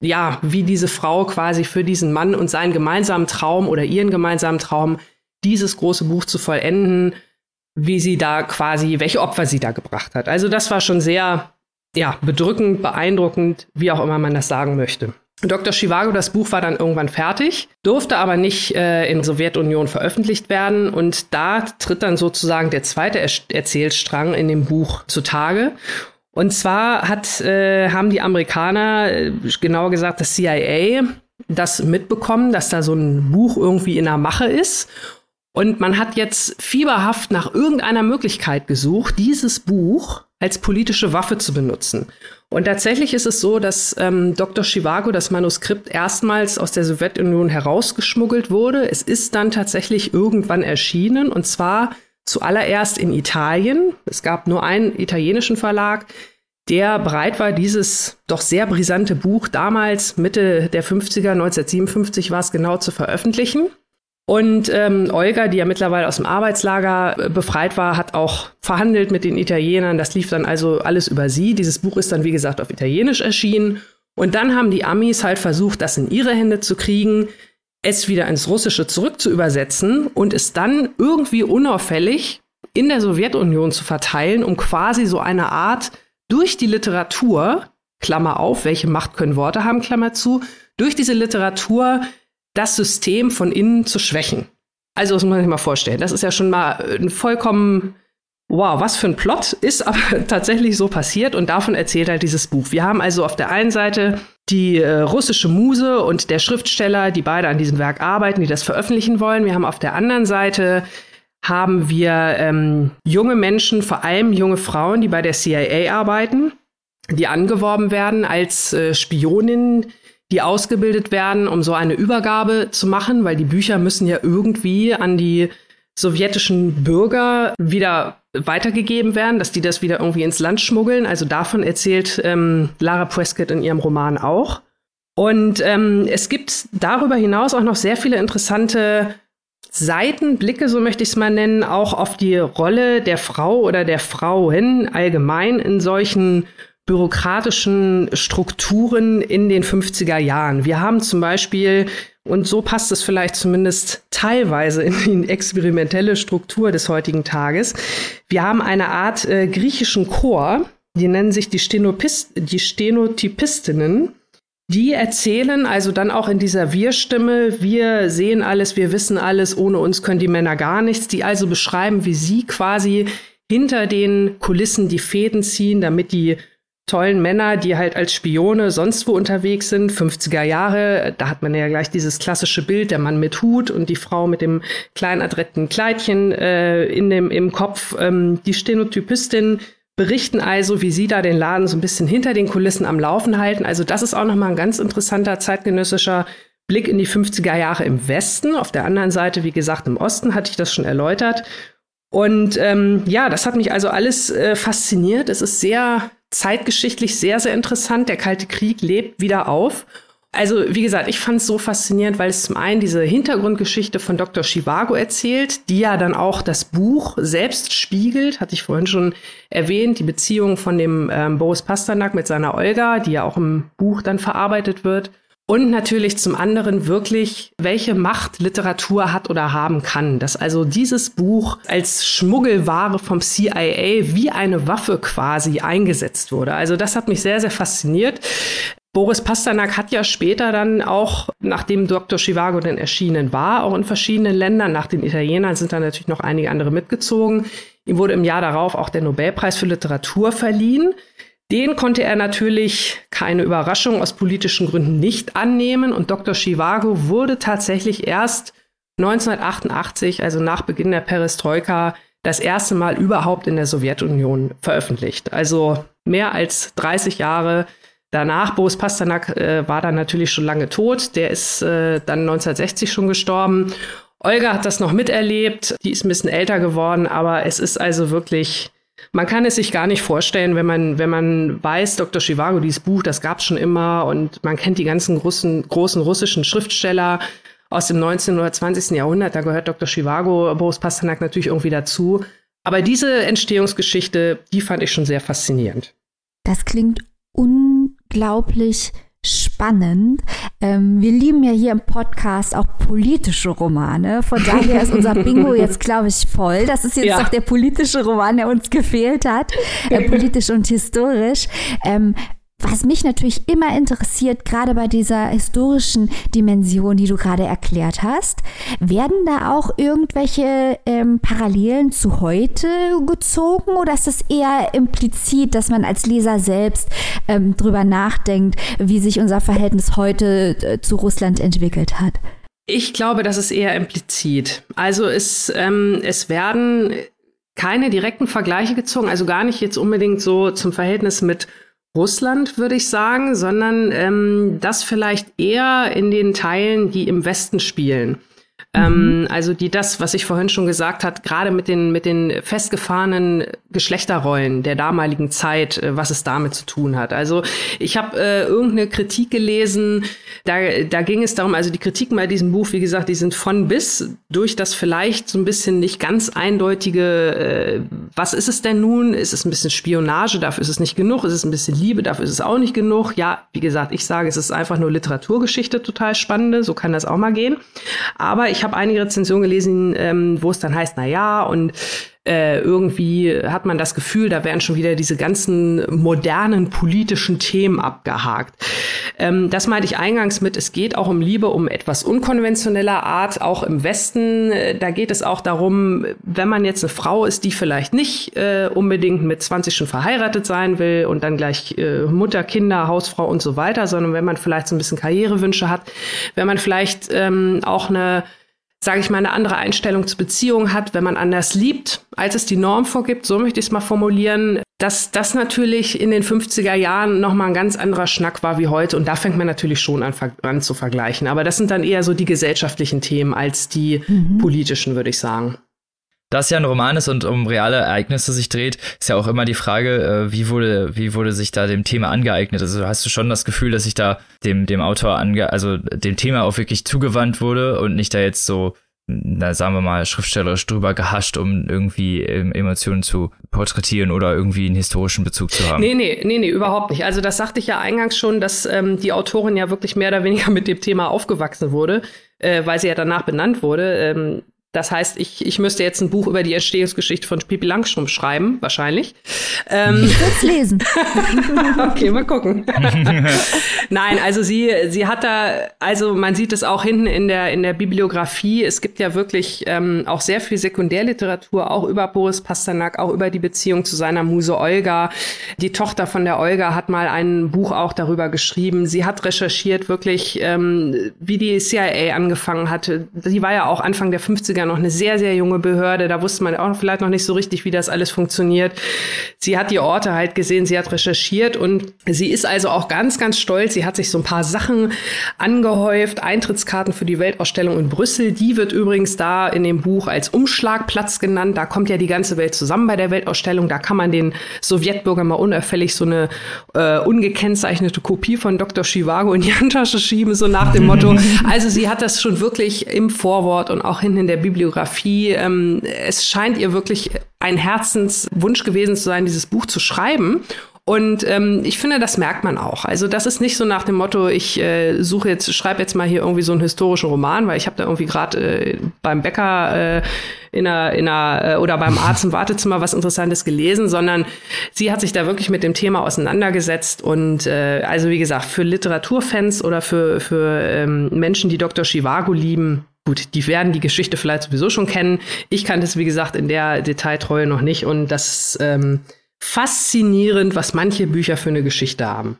ja, wie diese Frau quasi für diesen Mann und seinen gemeinsamen Traum oder ihren gemeinsamen Traum, dieses große Buch zu vollenden, wie sie da quasi, welche Opfer sie da gebracht hat. Also das war schon sehr, ja, bedrückend, beeindruckend, wie auch immer man das sagen möchte. Dr. Chivago, das Buch war dann irgendwann fertig, durfte aber nicht äh, in Sowjetunion veröffentlicht werden. Und da tritt dann sozusagen der zweite er Erzählstrang in dem Buch zutage. Und zwar hat, äh, haben die Amerikaner, äh, genauer gesagt das CIA, das mitbekommen, dass da so ein Buch irgendwie in der Mache ist. Und man hat jetzt fieberhaft nach irgendeiner Möglichkeit gesucht, dieses Buch als politische Waffe zu benutzen. Und tatsächlich ist es so, dass ähm, Dr. Chivago das Manuskript erstmals aus der Sowjetunion herausgeschmuggelt wurde. Es ist dann tatsächlich irgendwann erschienen und zwar zuallererst in Italien. Es gab nur einen italienischen Verlag, der bereit war, dieses doch sehr brisante Buch damals Mitte der 50er, 1957 war es genau, zu veröffentlichen. Und ähm, Olga, die ja mittlerweile aus dem Arbeitslager äh, befreit war, hat auch verhandelt mit den Italienern. Das lief dann also alles über sie. Dieses Buch ist dann, wie gesagt, auf Italienisch erschienen. Und dann haben die Amis halt versucht, das in ihre Hände zu kriegen, es wieder ins Russische zurück zu übersetzen und es dann irgendwie unauffällig in der Sowjetunion zu verteilen, um quasi so eine Art durch die Literatur, Klammer auf, welche Macht können Worte haben, Klammer zu, durch diese Literatur das System von innen zu schwächen. Also das muss man sich mal vorstellen. Das ist ja schon mal ein vollkommen, wow, was für ein Plot, ist aber tatsächlich so passiert und davon erzählt halt dieses Buch. Wir haben also auf der einen Seite die äh, russische Muse und der Schriftsteller, die beide an diesem Werk arbeiten, die das veröffentlichen wollen. Wir haben auf der anderen Seite haben wir ähm, junge Menschen, vor allem junge Frauen, die bei der CIA arbeiten, die angeworben werden als äh, Spioninnen, die ausgebildet werden, um so eine Übergabe zu machen, weil die Bücher müssen ja irgendwie an die sowjetischen Bürger wieder weitergegeben werden, dass die das wieder irgendwie ins Land schmuggeln. Also davon erzählt ähm, Lara Prescott in ihrem Roman auch. Und ähm, es gibt darüber hinaus auch noch sehr viele interessante Seitenblicke, so möchte ich es mal nennen, auch auf die Rolle der Frau oder der Frauen allgemein in solchen bürokratischen Strukturen in den 50er Jahren. Wir haben zum Beispiel, und so passt es vielleicht zumindest teilweise in die experimentelle Struktur des heutigen Tages, wir haben eine Art äh, griechischen Chor, die nennen sich die, Stenopist die Stenotypistinnen. Die erzählen also dann auch in dieser Wir-Stimme, wir sehen alles, wir wissen alles, ohne uns können die Männer gar nichts, die also beschreiben, wie sie quasi hinter den Kulissen die Fäden ziehen, damit die tollen Männer, die halt als Spione sonst wo unterwegs sind, 50er Jahre, da hat man ja gleich dieses klassische Bild, der Mann mit Hut und die Frau mit dem kleinen adretten Kleidchen äh, in dem, im Kopf. Ähm, die Stenotypistin berichten also, wie sie da den Laden so ein bisschen hinter den Kulissen am Laufen halten. Also das ist auch nochmal ein ganz interessanter zeitgenössischer Blick in die 50er Jahre im Westen. Auf der anderen Seite, wie gesagt, im Osten hatte ich das schon erläutert. Und ähm, ja, das hat mich also alles äh, fasziniert. Es ist sehr zeitgeschichtlich sehr, sehr interessant. Der Kalte Krieg lebt wieder auf. Also, wie gesagt, ich fand es so faszinierend, weil es zum einen diese Hintergrundgeschichte von Dr. Chivago erzählt, die ja dann auch das Buch selbst spiegelt, hatte ich vorhin schon erwähnt, die Beziehung von dem ähm, Boris Pasternak mit seiner Olga, die ja auch im Buch dann verarbeitet wird. Und natürlich zum anderen wirklich, welche Macht Literatur hat oder haben kann. Dass also dieses Buch als Schmuggelware vom CIA wie eine Waffe quasi eingesetzt wurde. Also das hat mich sehr, sehr fasziniert. Boris Pasternak hat ja später dann auch, nachdem Dr. Chivago dann erschienen war, auch in verschiedenen Ländern, nach den Italienern sind da natürlich noch einige andere mitgezogen. Ihm wurde im Jahr darauf auch der Nobelpreis für Literatur verliehen. Den konnte er natürlich, keine Überraschung, aus politischen Gründen nicht annehmen. Und Dr. Chivago wurde tatsächlich erst 1988, also nach Beginn der Perestroika, das erste Mal überhaupt in der Sowjetunion veröffentlicht. Also mehr als 30 Jahre danach. Boris Pasternak äh, war dann natürlich schon lange tot. Der ist äh, dann 1960 schon gestorben. Olga hat das noch miterlebt. Die ist ein bisschen älter geworden, aber es ist also wirklich man kann es sich gar nicht vorstellen, wenn man, wenn man weiß, Dr. Chivago, dieses Buch, das gab es schon immer und man kennt die ganzen großen, großen russischen Schriftsteller aus dem 19. oder 20. Jahrhundert, da gehört Dr. Chivago, Boris Pasternak natürlich irgendwie dazu. Aber diese Entstehungsgeschichte, die fand ich schon sehr faszinierend. Das klingt unglaublich spannend. Ähm, wir lieben ja hier im Podcast auch politische Romane. Von daher ist unser Bingo jetzt, glaube ich, voll. Das ist jetzt ja. doch der politische Roman, der uns gefehlt hat. Äh, politisch und historisch. Ähm, was mich natürlich immer interessiert, gerade bei dieser historischen Dimension, die du gerade erklärt hast, werden da auch irgendwelche ähm, Parallelen zu heute gezogen oder ist das eher implizit, dass man als Leser selbst ähm, drüber nachdenkt, wie sich unser Verhältnis heute äh, zu Russland entwickelt hat? Ich glaube, das ist eher implizit. Also es, ähm, es werden keine direkten Vergleiche gezogen, also gar nicht jetzt unbedingt so zum Verhältnis mit Russland, würde ich sagen, sondern ähm, das vielleicht eher in den Teilen, die im Westen spielen. Ähm, mhm. also die das, was ich vorhin schon gesagt hat, gerade mit den mit den festgefahrenen Geschlechterrollen der damaligen Zeit, äh, was es damit zu tun hat. Also ich habe äh, irgendeine Kritik gelesen, da da ging es darum, also die Kritiken bei diesem Buch, wie gesagt, die sind von bis durch das vielleicht so ein bisschen nicht ganz eindeutige, äh, was ist es denn nun? Ist es ein bisschen Spionage? Dafür ist es nicht genug. Ist es ein bisschen Liebe? Dafür ist es auch nicht genug. Ja, wie gesagt, ich sage, es ist einfach nur Literaturgeschichte, total spannende. So kann das auch mal gehen. Aber ich habe einige Rezensionen gelesen, ähm, wo es dann heißt, na ja, und äh, irgendwie hat man das Gefühl, da werden schon wieder diese ganzen modernen politischen Themen abgehakt. Ähm, das meinte ich eingangs mit, es geht auch um Liebe um etwas unkonventioneller Art, auch im Westen. Äh, da geht es auch darum, wenn man jetzt eine Frau ist, die vielleicht nicht äh, unbedingt mit 20 schon verheiratet sein will und dann gleich äh, Mutter, Kinder, Hausfrau und so weiter, sondern wenn man vielleicht so ein bisschen Karrierewünsche hat, wenn man vielleicht ähm, auch eine sage ich mal, eine andere Einstellung zur Beziehung hat, wenn man anders liebt, als es die Norm vorgibt, so möchte ich es mal formulieren, dass das natürlich in den 50er Jahren nochmal ein ganz anderer Schnack war wie heute. Und da fängt man natürlich schon an, an zu vergleichen. Aber das sind dann eher so die gesellschaftlichen Themen als die mhm. politischen, würde ich sagen. Da es ja ein Roman ist und um reale Ereignisse sich dreht, ist ja auch immer die Frage, äh, wie wurde, wie wurde sich da dem Thema angeeignet? Also hast du schon das Gefühl, dass sich da dem, dem Autor ange, also dem Thema auch wirklich zugewandt wurde und nicht da jetzt so, na, sagen wir mal, schriftstellerisch drüber gehascht, um irgendwie ähm, Emotionen zu porträtieren oder irgendwie einen historischen Bezug zu haben. Nee, nee, nee, nee, überhaupt nicht. Also das sagte ich ja eingangs schon, dass ähm, die Autorin ja wirklich mehr oder weniger mit dem Thema aufgewachsen wurde, äh, weil sie ja danach benannt wurde. Ähm, Das heißt, ich, ich müsste jetzt ein Buch über die Entstehungsgeschichte von Pippi Langstrumpf schreiben, wahrscheinlich. Ähm, ich würde lesen. okay, mal gucken. Nein, also sie, sie hat da, also man sieht es auch hinten in der, in der Bibliografie. Es gibt ja wirklich ähm, auch sehr viel Sekundärliteratur, auch über Boris Pasternak, auch über die Beziehung zu seiner Muse Olga. Die Tochter von der Olga hat mal ein Buch auch darüber geschrieben. Sie hat recherchiert wirklich, ähm, wie die CIA angefangen hatte. Sie war ja auch Anfang der 50er noch eine sehr, sehr junge Behörde. Da wusste man auch vielleicht noch nicht so richtig, wie das alles funktioniert. Sie hat die Orte halt gesehen, sie hat recherchiert und sie ist also auch ganz, ganz stolz. Sie hat sich so ein paar Sachen angehäuft. Eintrittskarten für die Weltausstellung in Brüssel. Die wird übrigens da in dem Buch als Umschlagplatz genannt. Da kommt ja die ganze Welt zusammen bei der Weltausstellung. Da kann man den Sowjetbürgern mal unauffällig so eine äh, ungekennzeichnete Kopie von Dr. Chivago in die Handtasche schieben, so nach dem Motto. Also sie hat das schon wirklich im Vorwort und auch hinten in der Bibliografie. Ähm, es scheint ihr wirklich ein Herzenswunsch gewesen zu sein, dieses Buch zu schreiben. Und ähm, ich finde, das merkt man auch. Also das ist nicht so nach dem Motto, ich äh, suche jetzt, schreibe jetzt mal hier irgendwie so einen historischen Roman, weil ich habe da irgendwie gerade äh, beim Bäcker äh, in einer, in einer äh, oder beim Arzt im Wartezimmer was Interessantes gelesen, sondern sie hat sich da wirklich mit dem Thema auseinandergesetzt und äh, also wie gesagt für Literaturfans oder für für ähm, Menschen, die Dr. Chivago lieben, Gut, die werden die Geschichte vielleicht sowieso schon kennen. Ich kannte es, wie gesagt, in der Detailtreue noch nicht. Und das ähm, faszinierend, was manche Bücher für eine Geschichte haben.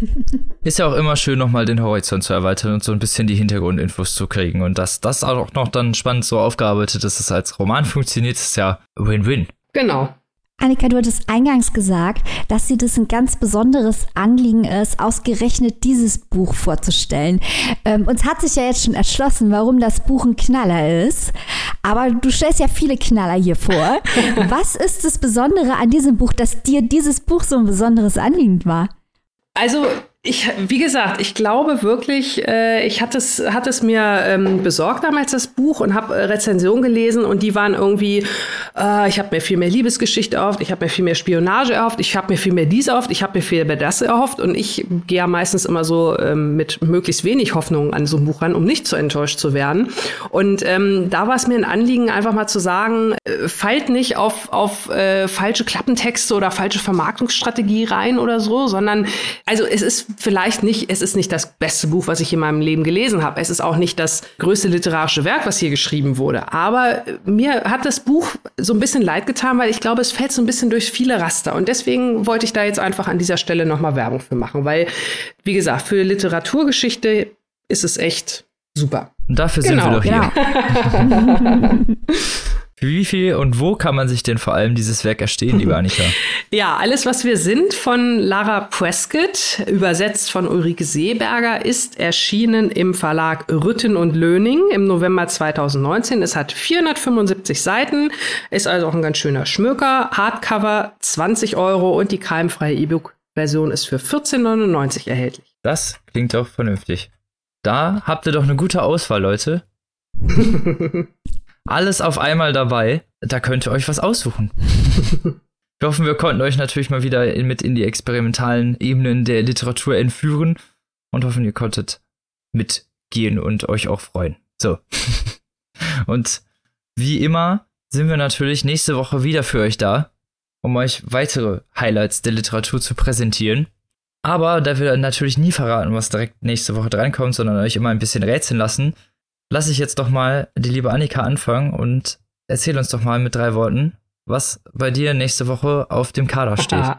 Ist ja auch immer schön, nochmal den Horizont zu erweitern und so ein bisschen die Hintergrundinfos zu kriegen. Und dass das auch noch dann spannend so aufgearbeitet ist, dass es als Roman funktioniert, ist ja Win-Win. Genau. Annika, du hattest eingangs gesagt, dass dir das ein ganz besonderes Anliegen ist, ausgerechnet dieses Buch vorzustellen. Ähm, uns hat sich ja jetzt schon erschlossen, warum das Buch ein Knaller ist. Aber du stellst ja viele Knaller hier vor. Was ist das Besondere an diesem Buch, dass dir dieses Buch so ein besonderes Anliegen war? Also ich, wie gesagt, ich glaube wirklich, äh, ich hatte es, hatte es mir ähm, besorgt damals das Buch und habe äh, Rezensionen gelesen und die waren irgendwie, äh, ich habe mir viel mehr Liebesgeschichte erhofft, ich habe mir viel mehr Spionage erhofft, ich habe mir viel mehr dies erhofft, ich habe mir viel mehr das erhofft und ich gehe ja meistens immer so ähm, mit möglichst wenig Hoffnung an so ein Buch ran, um nicht zu enttäuscht zu werden. Und ähm, da war es mir ein Anliegen, einfach mal zu sagen, äh, fallt nicht auf, auf äh, falsche Klappentexte oder falsche Vermarktungsstrategie rein oder so, sondern also es ist vielleicht nicht, es ist nicht das beste Buch, was ich in meinem Leben gelesen habe. Es ist auch nicht das größte literarische Werk, was hier geschrieben wurde. Aber mir hat das Buch so ein bisschen leid getan, weil ich glaube, es fällt so ein bisschen durch viele Raster. Und deswegen wollte ich da jetzt einfach an dieser Stelle nochmal Werbung für machen, weil, wie gesagt, für Literaturgeschichte ist es echt super. Und dafür genau, sind wir doch hier. Genau. Wie viel und wo kann man sich denn vor allem dieses Werk erstehen, liebe Annika? Ja, alles, was wir sind von Lara Prescott, übersetzt von Ulrike Seeberger, ist erschienen im Verlag Rütten und Löning im November 2019. Es hat 475 Seiten, ist also auch ein ganz schöner Schmöker. Hardcover 20 Euro und die keimfreie E-Book-Version ist für 14,99 erhältlich. Das klingt doch vernünftig. Da habt ihr doch eine gute Auswahl, Leute. alles auf einmal dabei. Da könnt ihr euch was aussuchen. wir hoffen, wir konnten euch natürlich mal wieder in, mit in die experimentalen Ebenen der Literatur entführen und hoffen, ihr konntet mitgehen und euch auch freuen. So. und wie immer sind wir natürlich nächste Woche wieder für euch da, um euch weitere Highlights der Literatur zu präsentieren. Aber da wir natürlich nie verraten, was direkt nächste Woche drankommt, sondern euch immer ein bisschen rätseln lassen, lasse ich jetzt doch mal die liebe Annika anfangen und erzähl uns doch mal mit drei Worten, was bei dir nächste Woche auf dem Kader steht.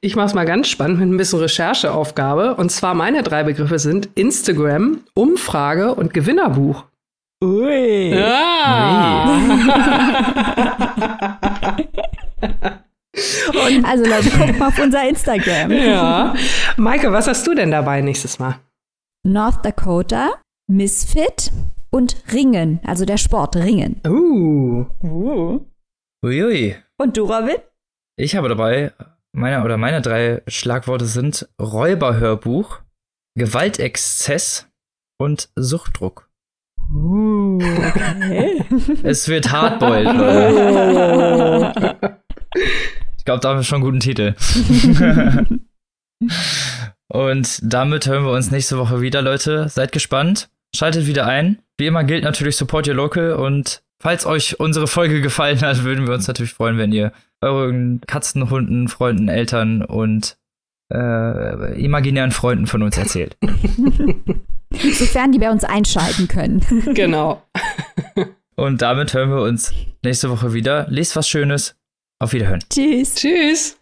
Ich mache es mal ganz spannend mit ein bisschen Rechercheaufgabe. Und zwar meine drei Begriffe sind Instagram, Umfrage und Gewinnerbuch. Ui. Ja. und also Leute, guckt mal auf unser Instagram. Ja. Maike, was hast du denn dabei nächstes Mal? North Dakota, Misfit und Ringen, also der Sport Ringen. Uh. uh. Uiui. Und du, Robin? Ich habe dabei, meine oder meine drei Schlagworte sind Räuberhörbuch, Gewaltexzess und Suchtdruck. Uh, okay. es wird hardboiled. Oh. ich glaube, da haben wir schon einen guten Titel. und damit hören wir uns nächste Woche wieder, Leute. Seid gespannt. Schaltet wieder ein. Wie immer gilt natürlich Support Your Local und falls euch unsere Folge gefallen hat, würden wir uns natürlich freuen, wenn ihr euren Katzen, Hunden, Freunden, Eltern und äh, imaginären Freunden von uns erzählt. Sofern die bei uns einschalten können. Genau. Und damit hören wir uns nächste Woche wieder. Lest was Schönes. Auf Wiederhören. Tschüss. Tschüss.